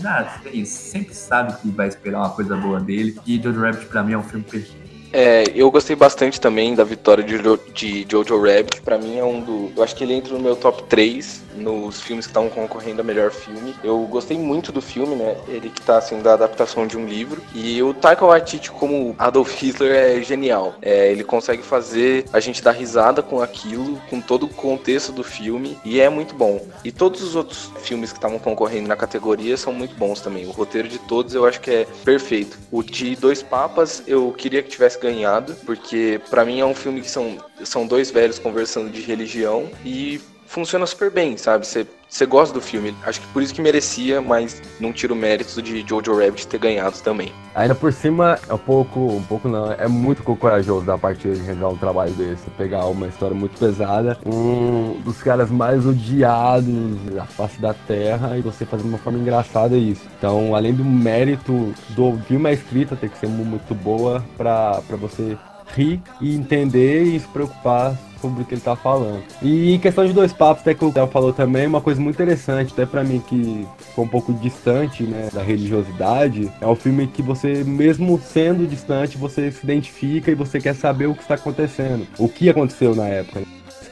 Nada, sempre sabe que vai esperar uma coisa boa dele. E Jojo Rabbit pra mim é um filme perfeito. É, eu gostei bastante também da vitória de, jo de Jojo Rabbit. Pra mim é um do. Eu acho que ele entra no meu top 3 nos filmes que estão concorrendo a melhor filme. Eu gostei muito do filme, né? Ele que tá sendo a adaptação de um livro. E o Taika Waititi como Adolf Hitler é genial. É, ele consegue fazer a gente dar risada com aquilo, com todo o contexto do filme. E é muito bom. E todos os outros filmes que estavam concorrendo na categoria são muito bons também. O roteiro de todos eu acho que é perfeito. O de Dois Papas eu queria que tivesse ganhado, porque para mim é um filme que são, são dois velhos conversando de religião e funciona super bem, sabe? Você gosta do filme. Acho que por isso que merecia, mas não tira o mérito de Jojo Rabbit ter ganhado também. Ainda por cima, é um pouco, um pouco não, é muito corajoso da parte de regar um trabalho desse, pegar uma história muito pesada, um dos caras mais odiados da face da Terra, e você fazer de uma forma engraçada isso. Então, além do mérito do filme, a escrita tem que ser muito boa para você rir e entender e se preocupar sobre o que ele tá falando. E em questão de dois papos, até que o Theo falou também, uma coisa muito interessante, até para mim que ficou um pouco distante, né, da religiosidade, é um filme que você, mesmo sendo distante, você se identifica e você quer saber o que está acontecendo, o que aconteceu na época.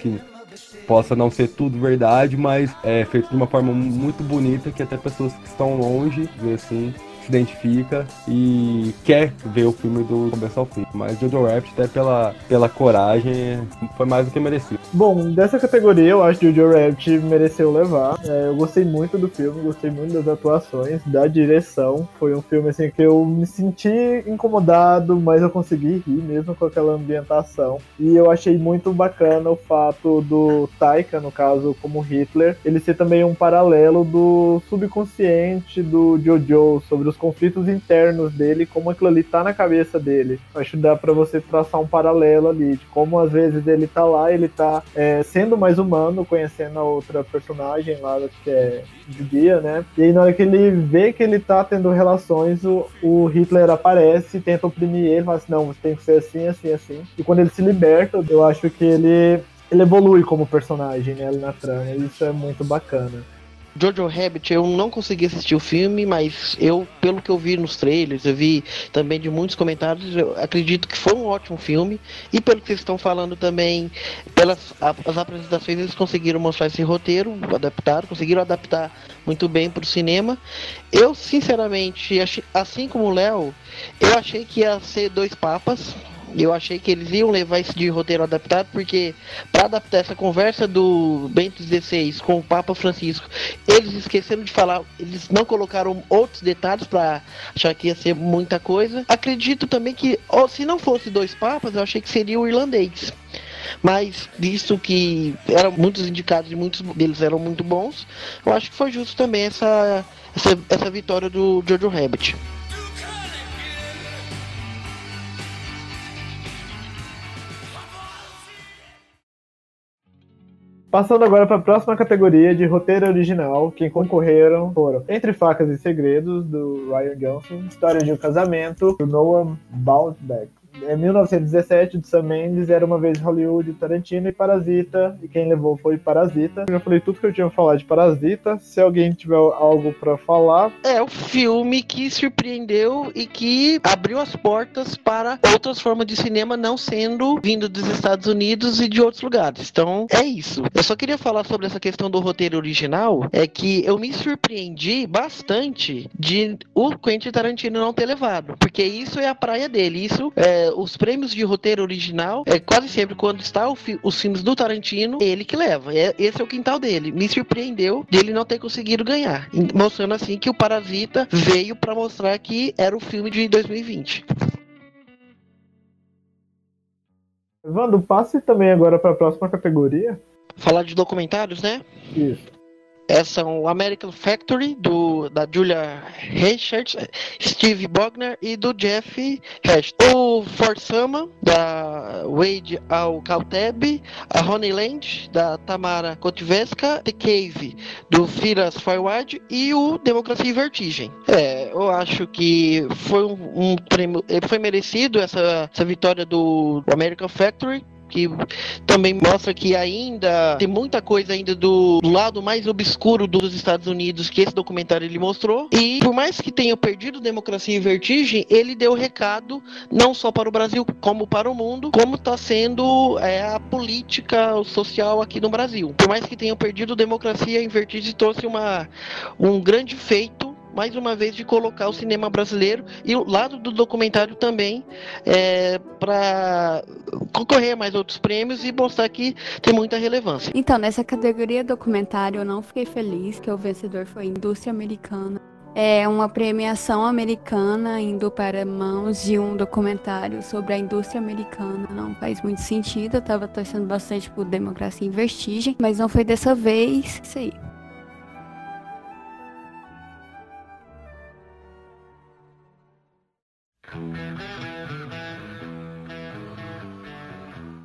Que possa não ser tudo verdade, mas é feito de uma forma muito bonita que até pessoas que estão longe, assim, se identifica e quer ver o filme do começo ao fim. Mas Jojo Rabbit, até pela, pela coragem, foi mais do que merecido. Bom, dessa categoria eu acho que Jojo Rabbit mereceu levar. É, eu gostei muito do filme, gostei muito das atuações, da direção. Foi um filme assim que eu me senti incomodado, mas eu consegui rir mesmo com aquela ambientação. E eu achei muito bacana o fato do Taika, no caso, como Hitler, ele ser também um paralelo do subconsciente do Jojo sobre os conflitos internos dele, como aquilo ali tá na cabeça dele. Acho que dá para você traçar um paralelo ali, de como às vezes ele tá lá, ele tá é, sendo mais humano, conhecendo a outra personagem lá, que é judia, né? E aí na hora que ele vê que ele tá tendo relações, o, o Hitler aparece, tenta oprimir ele, fala assim, não, você tem que ser assim, assim, assim. E quando ele se liberta, eu acho que ele ele evolui como personagem né, na trama, isso é muito bacana. Jojo Rabbit, eu não consegui assistir o filme, mas eu, pelo que eu vi nos trailers, eu vi também de muitos comentários, eu acredito que foi um ótimo filme. E pelo que vocês estão falando também, pelas as apresentações, eles conseguiram mostrar esse roteiro, adaptar, conseguiram adaptar muito bem para o cinema. Eu, sinceramente, assim como o Léo, eu achei que ia ser dois papas, eu achei que eles iam levar isso de roteiro adaptado, porque para adaptar essa conversa do Bento XVI com o Papa Francisco, eles esqueceram de falar, eles não colocaram outros detalhes para achar que ia ser muita coisa. Acredito também que, se não fosse dois papas, eu achei que seria o irlandês. Mas, visto que eram muitos indicados e muitos deles eram muito bons, eu acho que foi justo também essa, essa, essa vitória do Jojo Rabbit. Passando agora para a próxima categoria de roteiro original, quem concorreram foram Entre Facas e Segredos, do Ryan Johnson, História de um Casamento, do Noah Baumbach. É 1917 de Sam Mendes, Era Uma Vez Hollywood, Tarantino e Parasita, e quem levou foi Parasita. Eu já falei tudo que eu tinha pra falar de Parasita, se alguém tiver algo para falar. É o filme que surpreendeu e que abriu as portas para outras formas de cinema não sendo vindo dos Estados Unidos e de outros lugares. Então, é isso. Eu só queria falar sobre essa questão do roteiro original, é que eu me surpreendi bastante de o Quentin Tarantino não ter levado, porque isso é a praia dele. Isso, é, os prêmios de roteiro original, é quase sempre quando está fi, os filmes do Tarantino, é ele que leva. É, esse é o quintal dele. Me surpreendeu dele não ter conseguido ganhar, mostrando assim que o Parasita veio para mostrar que era o filme de 2020. Vando, passe também agora para a próxima categoria. Falar de documentários, né? Isso. É o American Factory, do, da Julia Richards, Steve Bogner e do Jeff Hatch. O Forsama, da Wade Al-Kalteb, a Honeyland, da Tamara Kotveska, The Cave, do Firas Forward e o Democracia e Vertigem. É, eu acho que foi um, um prêmio, foi merecido essa, essa vitória do American Factory, que também mostra que ainda tem muita coisa ainda do lado mais obscuro dos Estados Unidos que esse documentário ele mostrou. E por mais que tenha perdido democracia e vertigem, ele deu recado não só para o Brasil como para o mundo, como está sendo é, a política social aqui no Brasil. Por mais que tenham perdido democracia e vertigem, trouxe uma, um grande feito mais uma vez de colocar o cinema brasileiro e o lado do documentário também é, para concorrer a mais outros prêmios e mostrar que tem muita relevância. Então, nessa categoria documentário, eu não fiquei feliz que o vencedor foi Indústria Americana. É uma premiação americana indo para mãos de um documentário sobre a indústria americana. Não faz muito sentido. Eu estava torcendo bastante por Democracia em Vestigem, mas não foi dessa vez. Isso aí.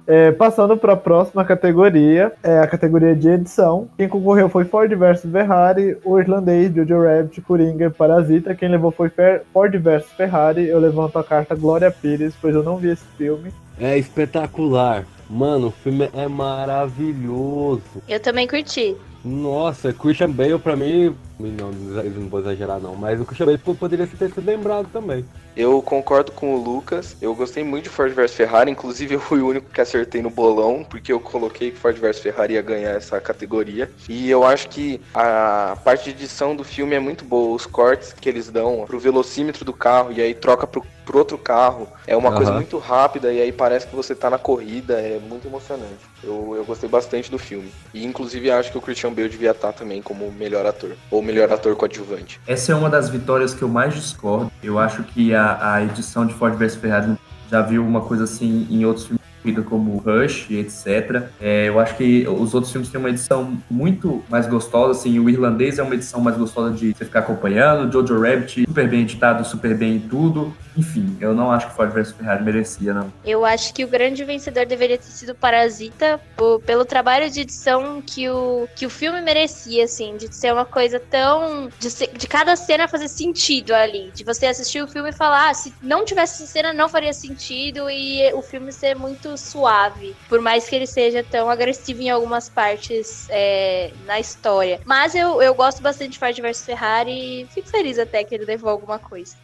É, passando para a próxima categoria, é a categoria de edição. Quem concorreu foi Ford vs Ferrari, o irlandês Jojo Rabbit, Coringa e Parasita. Quem levou foi Ford vs Ferrari. Eu levanto a carta Glória Pires, pois eu não vi esse filme. É espetacular. Mano, o filme é maravilhoso. Eu também curti. Nossa, Christian Bale pra mim. Não, não vou exagerar não, mas o Christian Bale poderia ter sido lembrado também. Eu concordo com o Lucas. Eu gostei muito de Ford vs Ferrari. Inclusive, eu fui o único que acertei no bolão, porque eu coloquei que Ford vs Ferrari ia ganhar essa categoria. E eu acho que a parte de edição do filme é muito boa. Os cortes que eles dão pro velocímetro do carro e aí troca pro, pro outro carro. É uma uhum. coisa muito rápida e aí parece que você tá na corrida. É muito emocionante. Eu, eu gostei bastante do filme. E inclusive acho que o Christian Bale devia estar também como melhor ator. Ou melhor ator coadjuvante. Essa é uma das vitórias que eu mais discordo. Eu acho que a a, edição de Ford vs Ferrari já viu uma coisa assim em outros filmes como Rush, etc. É, eu acho que os outros filmes têm uma edição muito mais gostosa, assim, o irlandês é uma edição mais gostosa de você ficar acompanhando, Jojo Rabbit super bem editado, super bem em tudo. Enfim, eu não acho que Ford vs Ferrari merecia, não. Eu acho que o grande vencedor deveria ter sido Parasita, por, pelo trabalho de edição que o, que o filme merecia, assim, de ser uma coisa tão. de, ser, de cada cena fazer sentido ali. De você assistir o filme e falar, ah, se não tivesse cena, não faria sentido, e o filme ser muito suave, por mais que ele seja tão agressivo em algumas partes é, na história. Mas eu, eu gosto bastante de Ford vs Ferrari e fico feliz até que ele levou alguma coisa.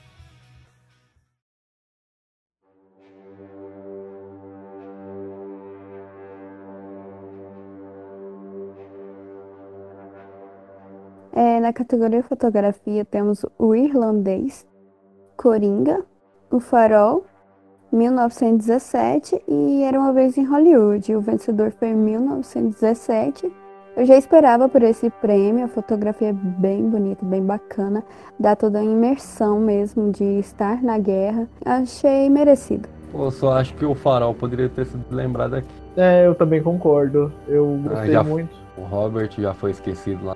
É, na categoria fotografia temos o irlandês, Coringa, o Farol 1917 e Era uma vez em Hollywood. O vencedor foi em 1917. Eu já esperava por esse prêmio, a fotografia é bem bonita, bem bacana, dá toda a imersão mesmo de estar na guerra. Achei merecido. Eu só acho que o Farol poderia ter sido lembrado aqui. É, eu também concordo. Eu ah, gostei ah, muito. O Robert já foi esquecido lá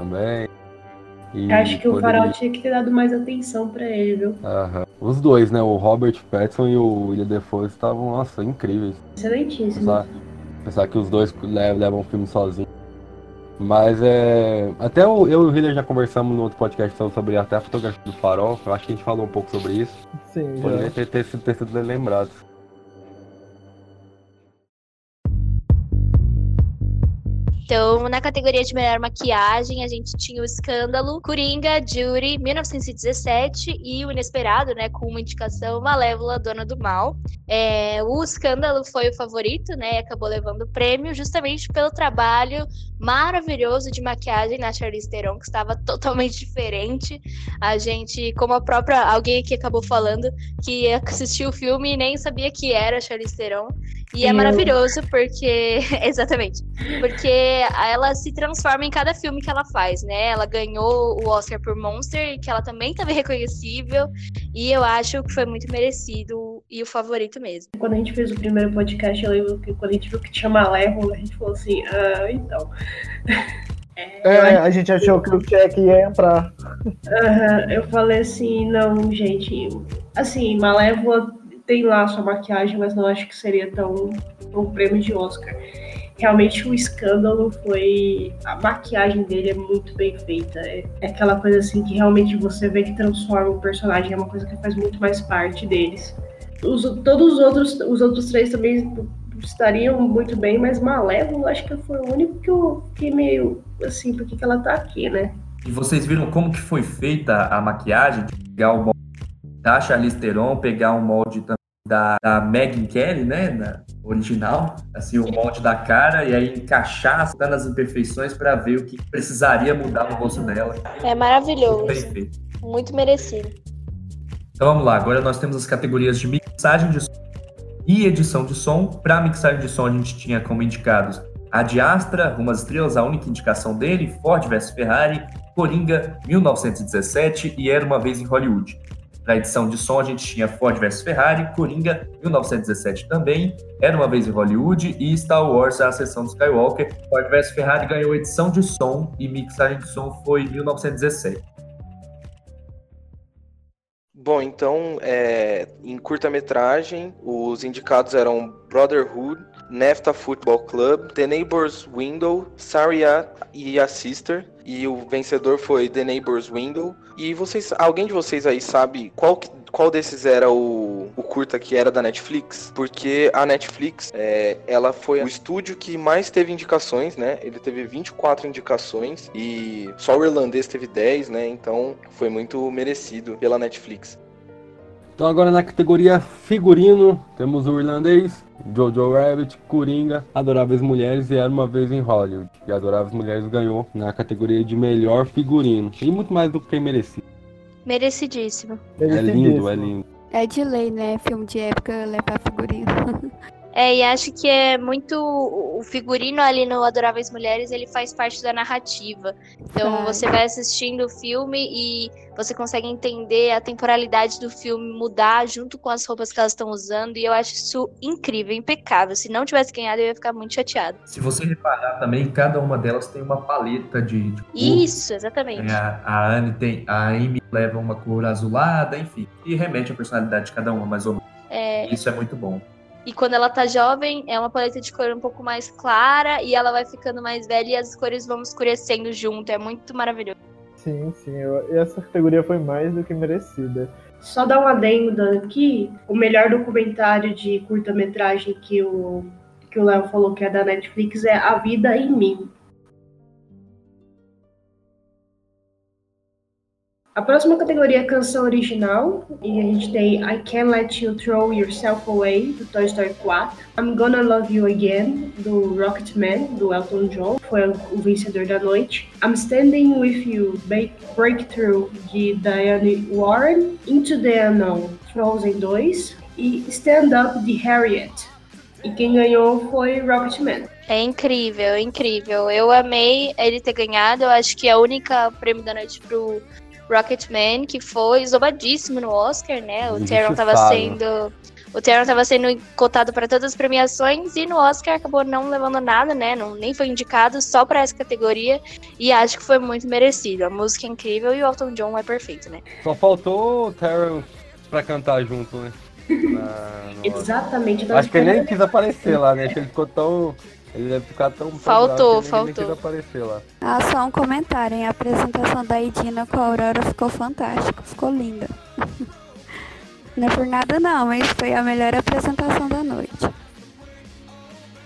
também. E Acho que poderia... o Farol tinha que ter dado mais atenção para ele, viu? Aham. Os dois, né? O Robert Pattinson e o William Defoe estavam, nossa, incríveis. Excelentíssimo. Pensar, pensar que os dois levam, o filme sozinho. Mas é. Até eu, eu e o William já conversamos no outro podcast sobre até a fotografia do farol. Eu acho que a gente falou um pouco sobre isso. Sim, Poderia ter, ter, sido, ter sido lembrado. Então, na categoria de melhor maquiagem, a gente tinha o Escândalo, Coringa, Jury, 1917 e o Inesperado, né, com uma indicação Malévola, Dona do Mal. É, o Escândalo foi o favorito, né, acabou levando o prêmio justamente pelo trabalho maravilhoso de maquiagem na Charlize Theron, que estava (laughs) totalmente diferente. A gente, como a própria alguém aqui acabou falando, que assistiu o filme e nem sabia que era Charlize Theron. E é maravilhoso porque. (laughs) Exatamente. Porque ela se transforma em cada filme que ela faz, né? Ela ganhou o Oscar por Monster, que ela também estava reconhecível. E eu acho que foi muito merecido e o favorito mesmo. Quando a gente fez o primeiro podcast, eu lembro que quando a gente viu que tinha Malévola, a gente falou assim: ah, então. (laughs) É, a gente achou que o Jack ia entrar. Uhum, eu falei assim, não, gente. Assim, Malévola tem lá sua maquiagem, mas não acho que seria tão um prêmio de Oscar. Realmente o escândalo foi. A maquiagem dele é muito bem feita. É, é aquela coisa assim que realmente você vê que transforma o personagem, é uma coisa que faz muito mais parte deles. Os, todos os outros, os outros três também estariam muito bem, mas Malévola acho que foi o único que eu fiquei meio assim, por que, ela tá aqui, né? E vocês viram como que foi feita a maquiagem? Pegar o molde da Charlize Theron, pegar um molde da, da Megan Kelly, né, na original, assim, o molde da cara, e aí encaixar nas imperfeições para ver o que precisaria mudar no rosto dela. É maravilhoso. Muito merecido. Então vamos lá, agora nós temos as categorias de mixagem de som e edição de som. Para mixagem de som, a gente tinha como indicados a de Astra, Estrelas, a única indicação dele, Ford vs Ferrari, Coringa, 1917 e Era Uma Vez em Hollywood. Na edição de som, a gente tinha Ford vs Ferrari, Coringa, 1917 também, Era Uma Vez em Hollywood e Star Wars, a Ascensão do Skywalker. Ford vs Ferrari ganhou edição de som e mixagem de som foi 1917. Bom, então, é, em curta-metragem, os indicados eram Brotherhood, Nefta Football Club, The Neighbor's Window, Saria e a Sister. E o vencedor foi The Neighbor's Window. E vocês, alguém de vocês aí sabe qual, qual desses era o, o curta que era da Netflix? Porque a Netflix, é, ela foi o estúdio que mais teve indicações, né? Ele teve 24 indicações e só o irlandês teve 10, né? Então foi muito merecido pela Netflix. Então agora na categoria figurino, temos o irlandês, Jojo Rabbit, Coringa, Adoráveis Mulheres e Era Uma Vez em Hollywood. E Adoráveis Mulheres ganhou na categoria de melhor figurino. E muito mais do que merecido. Merecidíssimo. É lindo, é lindo. É de lei, né? Filme de época levar figurino. (laughs) É, e acho que é muito. O figurino ali no Adoráveis Mulheres ele faz parte da narrativa. Então você vai assistindo o filme e você consegue entender a temporalidade do filme mudar junto com as roupas que elas estão usando. E eu acho isso incrível, impecável. Se não tivesse ganhado, eu ia ficar muito chateado. Se você reparar também, cada uma delas tem uma paleta de. de isso, exatamente. É, a, a Anne tem. A Amy leva uma cor azulada, enfim. E remete à personalidade de cada uma, mais ou menos. É... Isso é muito bom. E quando ela tá jovem, é uma paleta de cor um pouco mais clara e ela vai ficando mais velha e as cores vão escurecendo junto. É muito maravilhoso. Sim, sim. Eu, essa categoria foi mais do que merecida. Só dar um adendo aqui, o melhor documentário de curta-metragem que o que o Léo falou que é da Netflix é A Vida em Mim. A próxima categoria é canção original. E a gente tem I Can't Let You Throw Yourself Away, do Toy Story 4. I'm Gonna Love You Again, do Rocketman, do Elton John. Foi o vencedor da noite. I'm Standing With You, Breakthrough, de Diane Warren. Into the Unknown, Frozen 2. E Stand Up, de Harriet. E quem ganhou foi Rocketman. É incrível, incrível. Eu amei ele ter ganhado. Eu acho que a única prêmio da noite pro Rocketman, que foi zombadíssimo no Oscar, né? O Taron estava sendo. O Taron estava sendo cotado para todas as premiações e no Oscar acabou não levando nada, né? Não, nem foi indicado só para essa categoria e acho que foi muito merecido. A música é incrível e o Elton John é perfeito, né? Só faltou o Taron para cantar junto, né? (laughs) Na, Exatamente. Acho que ele nem quis aparecer lá, né? Acho que ele ficou tão ele deve ficar tão Faltou, faltou. aparecer lá. Ah, só um comentário, hein? A apresentação da Edina com a Aurora ficou fantástica, ficou linda. (laughs) Não é por nada não, mas foi a melhor apresentação da noite.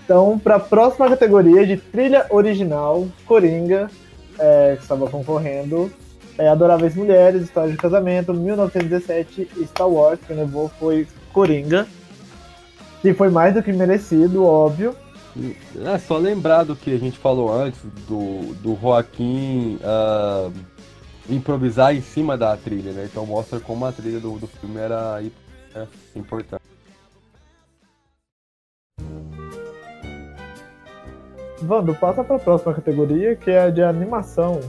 Então, para a próxima categoria de trilha original, Coringa, é, que estava concorrendo, é Adoráveis Mulheres, História de Casamento, 1917 e Star Wars, quem levou foi Coringa. E foi mais do que merecido, óbvio. É só lembrar do que a gente falou antes, do, do Joaquim uh, improvisar em cima da trilha, né? Então mostra como a trilha do, do filme era é, importante. Vando, passa para a próxima categoria, que é a de animação.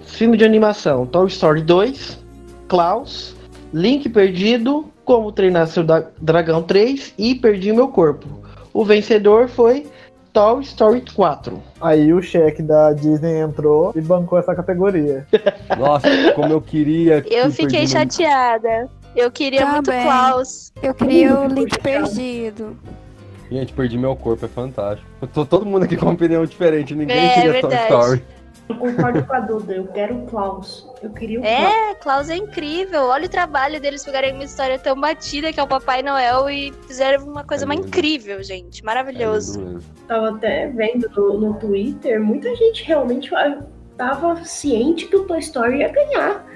Filme de animação: Toy Story 2, Klaus, Link Perdido, Como Treinar Seu Dragão 3 e Perdi Meu Corpo. O vencedor foi Toy Story 4. Aí o cheque da Disney entrou e bancou essa categoria. (laughs) Nossa, como eu queria. Que eu fiquei chateada. Eu queria tá muito bem. Klaus. Eu queria o Link Perdido. Gente, perdi meu corpo, é fantástico. tô todo mundo aqui com uma opinião diferente, ninguém é, queria Toy Story. Eu concordo com a Duda, eu quero o Klaus. Eu queria o é, Klaus. É, incrível. Olha o trabalho deles pegarem uma história tão batida que é o Papai Noel e fizeram uma coisa é mais incrível, gente. Maravilhoso. É Tava até vendo no, no Twitter, muita gente realmente tava ciente que o Toy Story ia ganhar.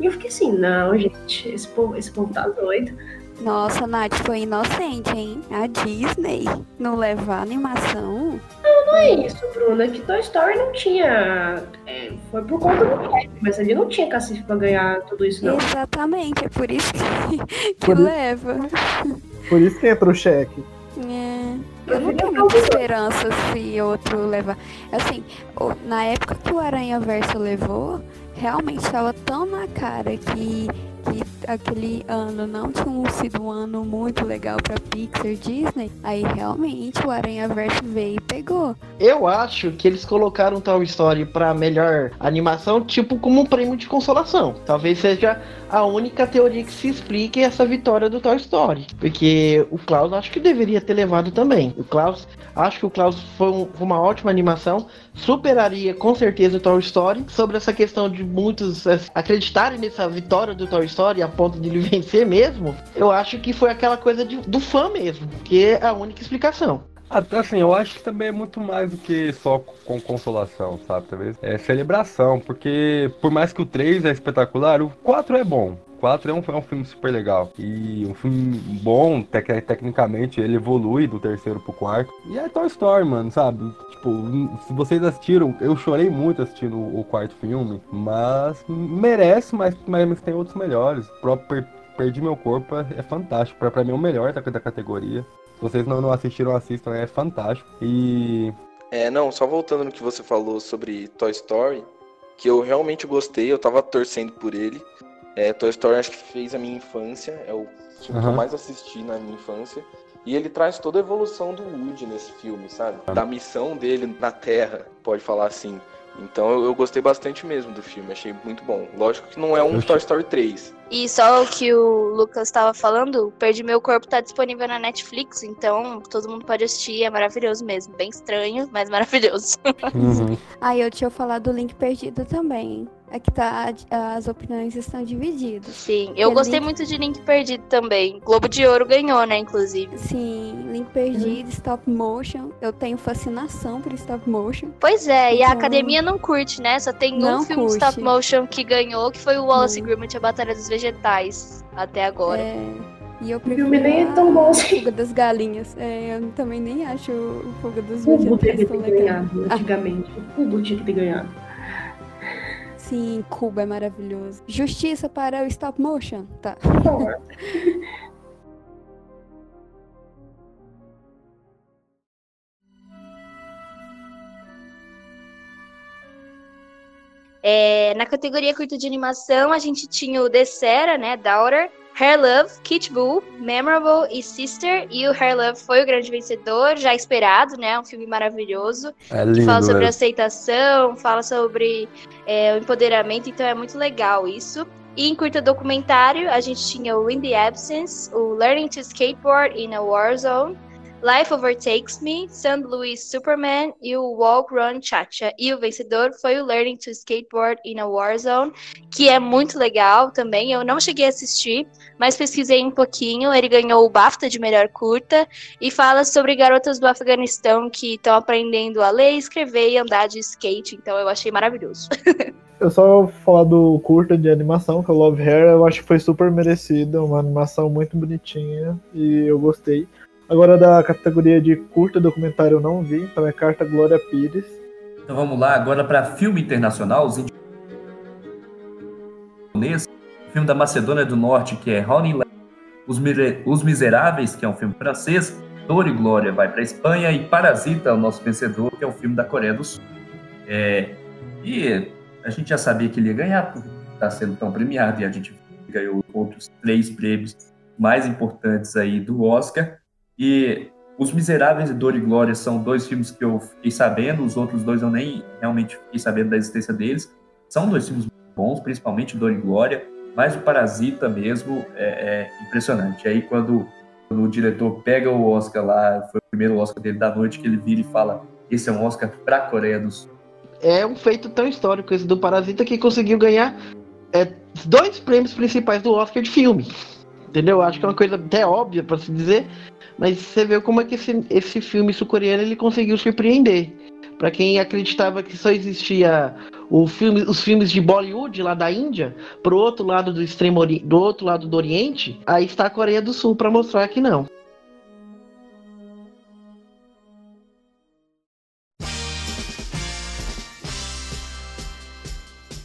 E eu fiquei assim, não, gente, esse povo, esse povo tá doido. Nossa, Nath, foi inocente, hein? A Disney não levar animação. Não, não é isso, Bruna. Que Toy Story não tinha. É, foi por conta do chefe, mas ele não tinha cacife pra ganhar tudo isso, não. Exatamente, é por isso que, (laughs) que por leva. Por isso que entra o cheque. É. Eu não tenho muita esperança se outro levar. Assim, na época que o Aranha Verso levou, realmente estava tão na cara que que aquele ano não tinha sido um ano muito legal para Pixar Disney, aí realmente o Aranha Verso veio e pegou. Eu acho que eles colocaram Toy Story para melhor animação, tipo como um prêmio de consolação. Talvez seja a única teoria que se explique essa vitória do Toy Story, porque o Klaus acho que deveria ter levado também. O Klaus, acho que o Klaus foi, um, foi uma ótima animação, superaria com certeza o Toy Story. Sobre essa questão de muitos é, acreditarem nessa vitória do Toy Story a ponto de ele (laughs) vencer mesmo, eu acho que foi aquela coisa de, do fã mesmo, que é a única explicação. Assim, eu acho que também é muito mais do que só com consolação, sabe? Talvez é celebração, porque por mais que o 3 é espetacular, o 4 é bom. 4 é um, é um filme super legal. E um filme bom, tec tecnicamente, ele evolui do terceiro pro quarto. E é Toy Story, mano, sabe? Tipo, se vocês assistiram, eu chorei muito assistindo o, o quarto filme, mas merece, mas, mas tem outros melhores. O próprio Perdi Meu Corpo é, é fantástico. Pra, pra mim é o melhor da, da categoria. Se vocês não, não assistiram, assistam, é fantástico. E. É, não, só voltando no que você falou sobre Toy Story, que eu realmente gostei, eu tava torcendo por ele. É, Toy Story acho que fez a minha infância, é o filme uhum. que eu mais assisti na minha infância. E ele traz toda a evolução do Woody nesse filme, sabe? Da missão dele na Terra, pode falar assim. Então eu, eu, gostei bastante mesmo do filme, achei muito bom. Lógico que não é um Toy Story 3. E só o que o Lucas estava falando, Perdi Meu Corpo tá disponível na Netflix, então todo mundo pode assistir, é maravilhoso mesmo. Bem estranho, mas maravilhoso. Uhum. (laughs) ah, eu tinha falado do Link Perdido também. Aqui tá, as opiniões estão divididas. Sim, eu gostei Link... muito de Link Perdido também. Globo de Ouro ganhou, né, inclusive. Sim, Link Perdido, uhum. stop motion. Eu tenho fascinação por stop motion. Pois é, então... e a então, academia não curte, né? Só tem não um filme curte. stop motion que ganhou, que foi o Wallace Gromit, A Batalha dos Vegetais, até agora. É... E eu prefiro o filme nem é tão bom assim. Fuga das Galinhas. É, eu também nem acho o Fuga dos Vegetais. O Cubo teve que ter ganhado, antigamente. Ah. O Cubo tinha que ter ganhado. Sim, Cuba é maravilhoso. Justiça para o stop motion. Tá. (laughs) É, na categoria curta de animação, a gente tinha o Desera, né, Daughter, Hair Love, Kit Bull, Memorable e Sister. E o Hair Love foi o grande vencedor, já esperado, né? Um filme maravilhoso. É lindo, que fala sobre é. aceitação, fala sobre é, o empoderamento, então é muito legal isso. E em curta documentário, a gente tinha o In the Absence, o Learning to Skateboard in a War Zone, Life Overtakes Me, St. Louis Superman e o Walk Run Cha-Cha. E o vencedor foi o Learning to Skateboard in a Warzone, que é muito legal também. Eu não cheguei a assistir, mas pesquisei um pouquinho. Ele ganhou o BAFTA de melhor curta e fala sobre garotas do Afeganistão que estão aprendendo a ler, escrever e andar de skate. Então eu achei maravilhoso. (laughs) Eu só vou falar do curta de animação, que é o Love Hair, eu acho que foi super merecido, uma animação muito bonitinha e eu gostei. Agora da categoria de curta documentário eu não vi, então é Carta Glória Pires. Então vamos lá, agora para filme internacional, os filme da Macedônia do Norte, que é Honey os, os Miseráveis, que é um filme francês, Dor e Glória vai para a Espanha, e Parasita, o nosso vencedor, que é um filme da Coreia do Sul. É, e a gente já sabia que ele ia ganhar, porque está sendo tão premiado, e a gente ganhou outros três prêmios mais importantes aí do Oscar. E Os Miseráveis e Dor e Glória são dois filmes que eu fiquei sabendo, os outros dois eu nem realmente fiquei sabendo da existência deles. São dois filmes bons, principalmente Dor e Glória, mas o Parasita mesmo é, é impressionante. Aí quando, quando, o diretor pega o Oscar lá, foi o primeiro Oscar dele da noite, que ele vira e fala: esse é um Oscar para a Coreia do Sul é um feito tão histórico esse do Parasita que conseguiu ganhar é, dois prêmios principais do Oscar de filme. Entendeu? Acho que é uma coisa até óbvia para se dizer, mas você vê como é que esse, esse filme sul-coreano ele conseguiu surpreender. Para quem acreditava que só existia filme, os filmes de Bollywood lá da Índia, pro outro lado do extremo do outro lado do Oriente, aí está a Coreia do Sul para mostrar que não.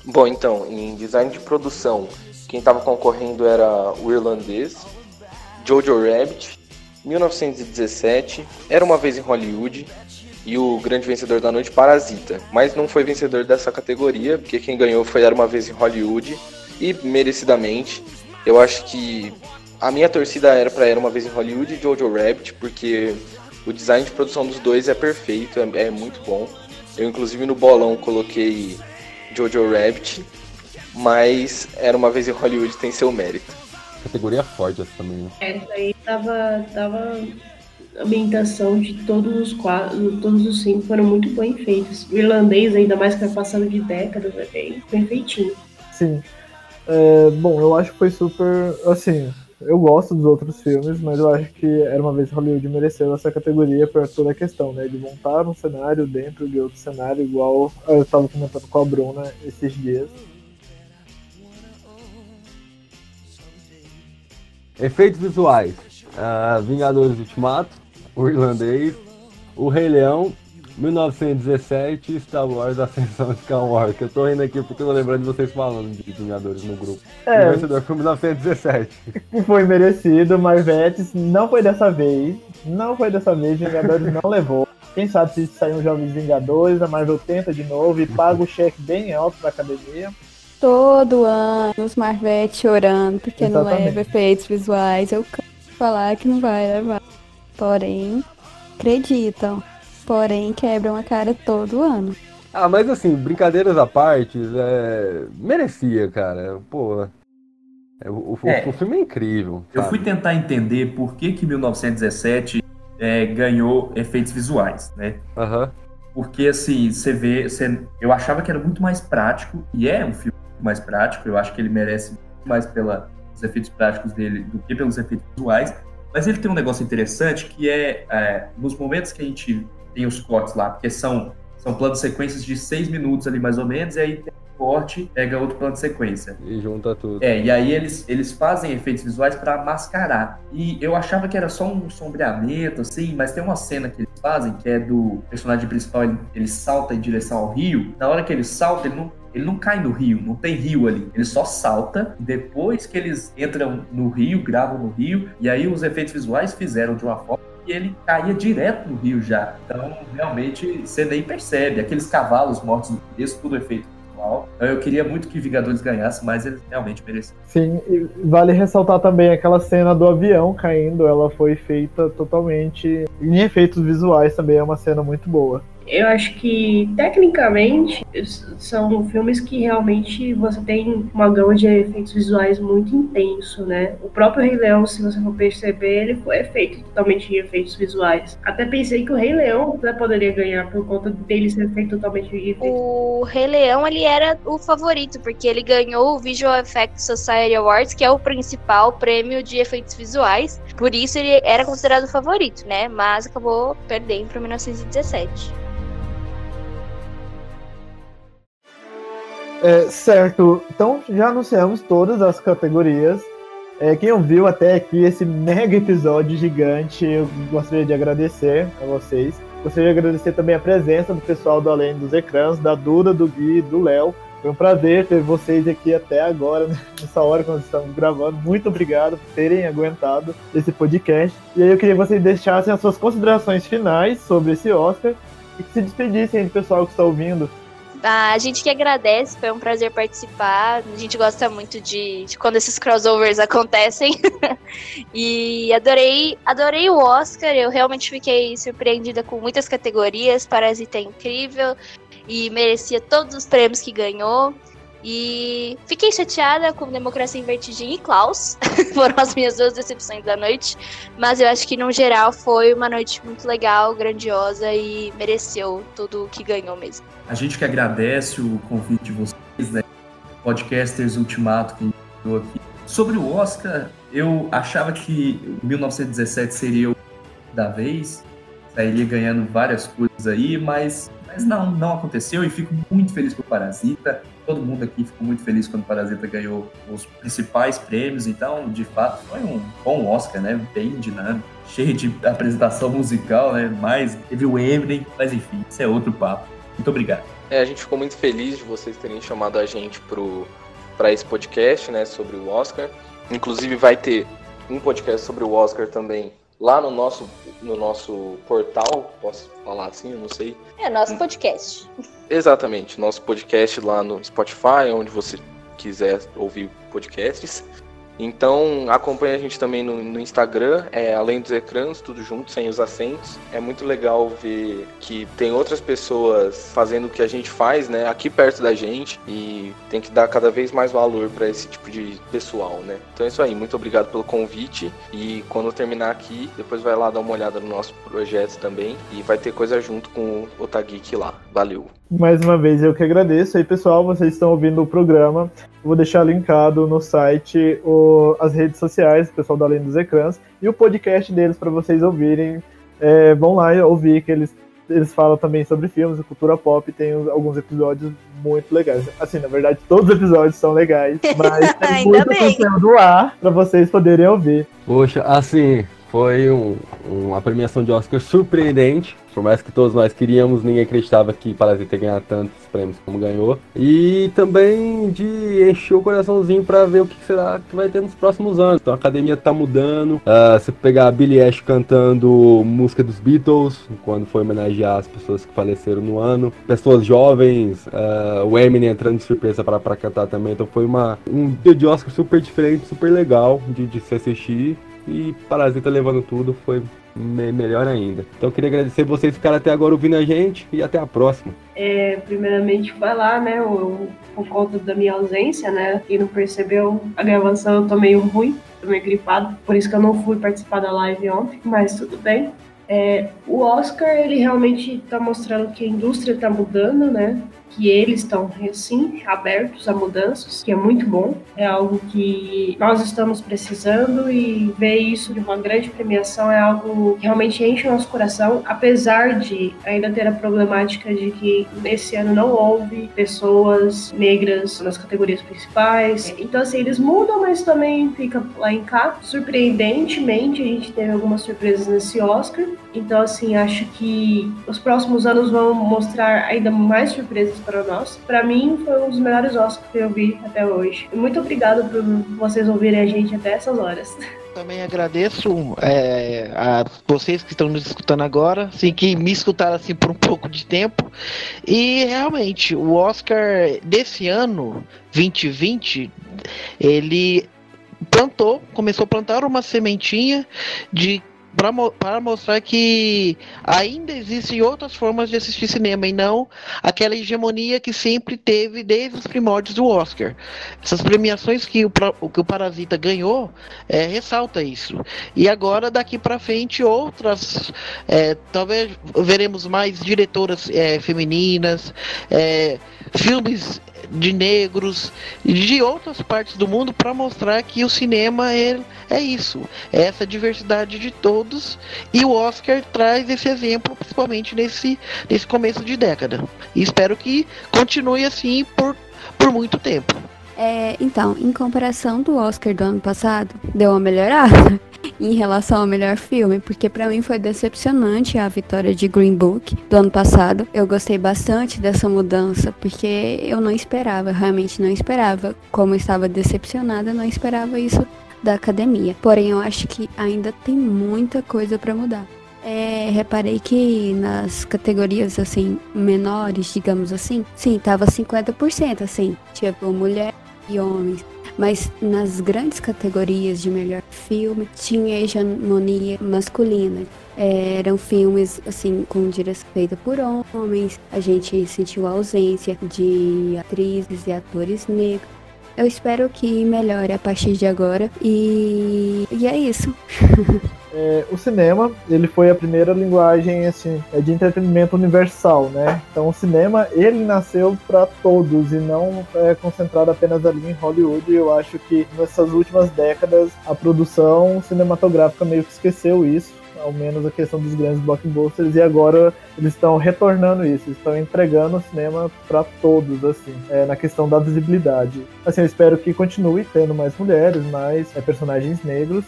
Bom, então, em design de produção, quem estava concorrendo era o irlandês, Jojo Rabbit, 1917, Era Uma Vez em Hollywood e o grande vencedor da noite, Parasita. Mas não foi vencedor dessa categoria, porque quem ganhou foi Era Uma Vez em Hollywood e merecidamente. Eu acho que a minha torcida era para Era Uma Vez em Hollywood e Jojo Rabbit, porque o design de produção dos dois é perfeito, é, é muito bom. Eu, inclusive, no bolão coloquei Jojo Rabbit, mas Era Uma Vez em Hollywood tem seu mérito. Categoria forte essa também, né? Essa aí tava, tava a ambientação de todos os quadros, todos os cinco foram muito bem feitos. O irlandês, ainda mais que é passado de décadas, é bem perfeitinho. Sim. É, bom, eu acho que foi super. Assim, eu gosto dos outros filmes, mas eu acho que Era Uma Vez Hollywood mereceu essa categoria por toda a questão, né? De montar um cenário dentro de outro cenário, igual eu estava comentando com a Bruna esses dias. Efeitos visuais. Uh, Vingadores Ultimato, O Irlandês, O Rei Leão 1917 Star Wars Ascensão Skywalker. Eu tô rindo aqui porque eu tô lembrando de vocês falando de Vingadores no grupo. É. O vencedor foi 1917. (laughs) Foi merecido, mas Vetes não foi dessa vez. Não foi dessa vez, Vingadores não levou. Quem sabe se sair um Jovens Vingadores, a Marvel tenta de novo e paga o cheque bem alto pra academia. Todo ano os Marvete chorando porque Exatamente. não leva efeitos visuais. Eu canso falar que não vai levar. Porém, acreditam porém quebram a cara todo ano. Ah, mas assim, brincadeiras à parte, é... merecia, cara. Pô, é, o, o, é, o, filme é incrível. Eu fui tentar entender por que que 1917 é, ganhou efeitos visuais, né? Uhum. Porque assim, você vê, você... eu achava que era muito mais prático, e é um filme mais prático, eu acho que ele merece muito mais pelos efeitos práticos dele do que pelos efeitos visuais, mas ele tem um negócio interessante que é, é nos momentos que a gente tem os cortes lá, porque são, são planos sequências de seis minutos ali mais ou menos, e aí tem um corte, pega outro plano de sequência. E junta tudo. É, e aí eles, eles fazem efeitos visuais para mascarar. E eu achava que era só um sombreamento, assim, mas tem uma cena que eles fazem, que é do personagem principal, ele, ele salta em direção ao rio. Na hora que ele salta, ele não ele não cai no rio, não tem rio ali. Ele só salta. Depois que eles entram no rio, gravam no rio, e aí os efeitos visuais fizeram de uma forma e ele caía direto no rio já. Então, realmente, você nem percebe. Aqueles cavalos mortos no começo, tudo efeito. Então, eu queria muito que Vingadores ganhasse, mas eles realmente mereciam. Sim, e vale ressaltar também aquela cena do avião caindo. Ela foi feita totalmente em efeitos visuais também. É uma cena muito boa. Eu acho que, tecnicamente, são filmes que realmente você tem uma gama de efeitos visuais muito intenso, né? O próprio Rei Leão, se você for perceber, ele foi feito totalmente em efeitos visuais. Até pensei que o Rei Leão né, poderia ganhar por conta dele ser feito totalmente em efeitos. O Rei Leão, ele era o favorito, porque ele ganhou o Visual Effects Society Awards, que é o principal prêmio de efeitos visuais. Por isso ele era considerado o favorito, né? Mas acabou perdendo para 1917. É, certo, então já anunciamos todas as categorias. É, quem ouviu até aqui esse mega episódio gigante, eu gostaria de agradecer a vocês. Gostaria de agradecer também a presença do pessoal do Além dos Ecrãs, da Duda, do Gui, do Léo. Foi um prazer ter vocês aqui até agora, (laughs) nessa hora quando estamos gravando. Muito obrigado por terem aguentado esse podcast. E aí eu queria que vocês deixassem as suas considerações finais sobre esse Oscar e que se despedissem do pessoal que está ouvindo. A gente que agradece, foi um prazer participar. A gente gosta muito de, de quando esses crossovers acontecem. (laughs) e adorei, adorei o Oscar. Eu realmente fiquei surpreendida com muitas categorias. Parasita é incrível e merecia todos os prêmios que ganhou. E fiquei chateada com Democracia em Vertigem e Klaus. (laughs) Foram as minhas duas decepções da noite. Mas eu acho que, no geral, foi uma noite muito legal, grandiosa e mereceu tudo o que ganhou mesmo. A gente que agradece o convite de vocês, né? Podcasters Ultimato que enviou aqui. Sobre o Oscar, eu achava que 1917 seria o da vez, sairia ganhando várias coisas aí, mas, mas não, não aconteceu e fico muito feliz por Parasita todo mundo aqui ficou muito feliz quando Parasita ganhou os principais prêmios, então, de fato, foi um bom Oscar, né? Bem dinâmico, cheio de apresentação musical, né? Mas teve o Eminem, mas enfim, isso é outro papo. Muito obrigado. É, a gente ficou muito feliz de vocês terem chamado a gente para esse podcast, né, sobre o Oscar. Inclusive vai ter um podcast sobre o Oscar também lá no nosso, no nosso portal, posso falar assim, eu não sei. É, nosso podcast. Exatamente, nosso podcast lá no Spotify, onde você quiser ouvir podcasts. Então acompanhe a gente também no, no, Instagram, é além dos ecrãs, tudo junto, sem os acentos. É muito legal ver que tem outras pessoas fazendo o que a gente faz, né, aqui perto da gente e tem que dar cada vez mais valor para esse tipo de pessoal, né. Então é isso aí, muito obrigado pelo convite e quando terminar aqui, depois vai lá dar uma olhada no nosso projeto também e vai ter coisa junto com o Otageek lá. Valeu. Mais uma vez eu que agradeço. Aí, pessoal, vocês estão ouvindo o programa. vou deixar linkado no site o, as redes sociais, o pessoal da Além dos Ecrãs, e o podcast deles para vocês ouvirem. É, vão lá ouvir que eles, eles falam também sobre filmes e cultura pop. Tem alguns episódios muito legais. Assim, na verdade, todos os episódios são legais, mas (laughs) tem muito conteúdo lá para vocês poderem ouvir. Poxa, assim, foi um, uma premiação de Oscar surpreendente. Por mais que todos nós queríamos, ninguém acreditava que Parasita ia ganhar tantos prêmios como ganhou. E também de encher o coraçãozinho para ver o que será que vai ter nos próximos anos. Então a academia tá mudando. Uh, você pegar a Billie Eilish cantando música dos Beatles, quando foi homenagear as pessoas que faleceram no ano. Pessoas jovens, uh, o Eminem entrando de surpresa para cantar também. Então foi uma, um dia de Oscar super diferente, super legal de, de se assistir. E Parasita levando tudo foi me melhor ainda. Então eu queria agradecer vocês que ficaram até agora ouvindo a gente e até a próxima. É, primeiramente falar, né, o, por conta da minha ausência, né, quem não percebeu a gravação eu tô meio ruim, tô meio gripado, por isso que eu não fui participar da live ontem, mas tudo bem. É, o Oscar, ele realmente está mostrando que a indústria está mudando, né? Que eles estão sim abertos a mudanças, que é muito bom. É algo que nós estamos precisando e ver isso de uma grande premiação é algo que realmente enche o nosso coração, apesar de ainda ter a problemática de que nesse ano não houve pessoas negras nas categorias principais. Então, assim, eles mudam, mas também fica lá em cá. Surpreendentemente, a gente teve algumas surpresas nesse Oscar. Então, assim, acho que os próximos anos vão mostrar ainda mais surpresas para nós. Para mim, foi um dos melhores Oscars que eu vi até hoje. Muito obrigado por vocês ouvirem a gente até essas horas. Também agradeço é, a vocês que estão nos escutando agora, assim, que me escutaram assim por um (laughs) pouco de tempo. E realmente, o Oscar desse ano, 2020, ele plantou, começou a plantar uma sementinha de para mostrar que ainda existem outras formas de assistir cinema e não aquela hegemonia que sempre teve desde os primórdios do Oscar. Essas premiações que o, que o Parasita ganhou é, ressalta isso. E agora daqui para frente outras, é, talvez veremos mais diretoras é, femininas, é, filmes de negros de outras partes do mundo para mostrar que o cinema é, é isso, é essa diversidade de todos e o Oscar traz esse exemplo principalmente nesse, nesse começo de década. E espero que continue assim por, por muito tempo. É, então, em comparação do Oscar do ano passado, deu uma melhorada (laughs) em relação ao melhor filme, porque para mim foi decepcionante a vitória de Green Book do ano passado. Eu gostei bastante dessa mudança, porque eu não esperava, realmente não esperava. Como estava decepcionada, não esperava isso da academia. Porém, eu acho que ainda tem muita coisa para mudar. É, reparei que nas categorias assim menores, digamos assim, sim, tava 50% assim, tipo mulher e homens. Mas nas grandes categorias de melhor filme tinha hegemonia masculina. É, eram filmes assim com direção feita por homens. A gente sentiu a ausência de atrizes e atores negros. Eu espero que melhore a partir de agora e, e é isso. (laughs) É, o cinema, ele foi a primeira linguagem assim, é de entretenimento universal, né? Então o cinema, ele nasceu para todos e não é concentrado apenas ali em Hollywood. Eu acho que nessas últimas décadas a produção cinematográfica meio que esqueceu isso ao menos a questão dos grandes blockbusters, e agora eles estão retornando isso, estão entregando o cinema para todos, assim, é, na questão da visibilidade. Assim, eu espero que continue tendo mais mulheres, mais é, personagens negros,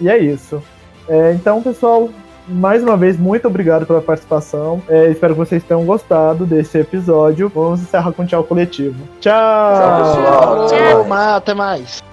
e é isso. É, então, pessoal, mais uma vez, muito obrigado pela participação. É, espero que vocês tenham gostado desse episódio. Vamos encerrar com tchau coletivo. Tchau! Tchau, pessoal. Tchau. Até mais.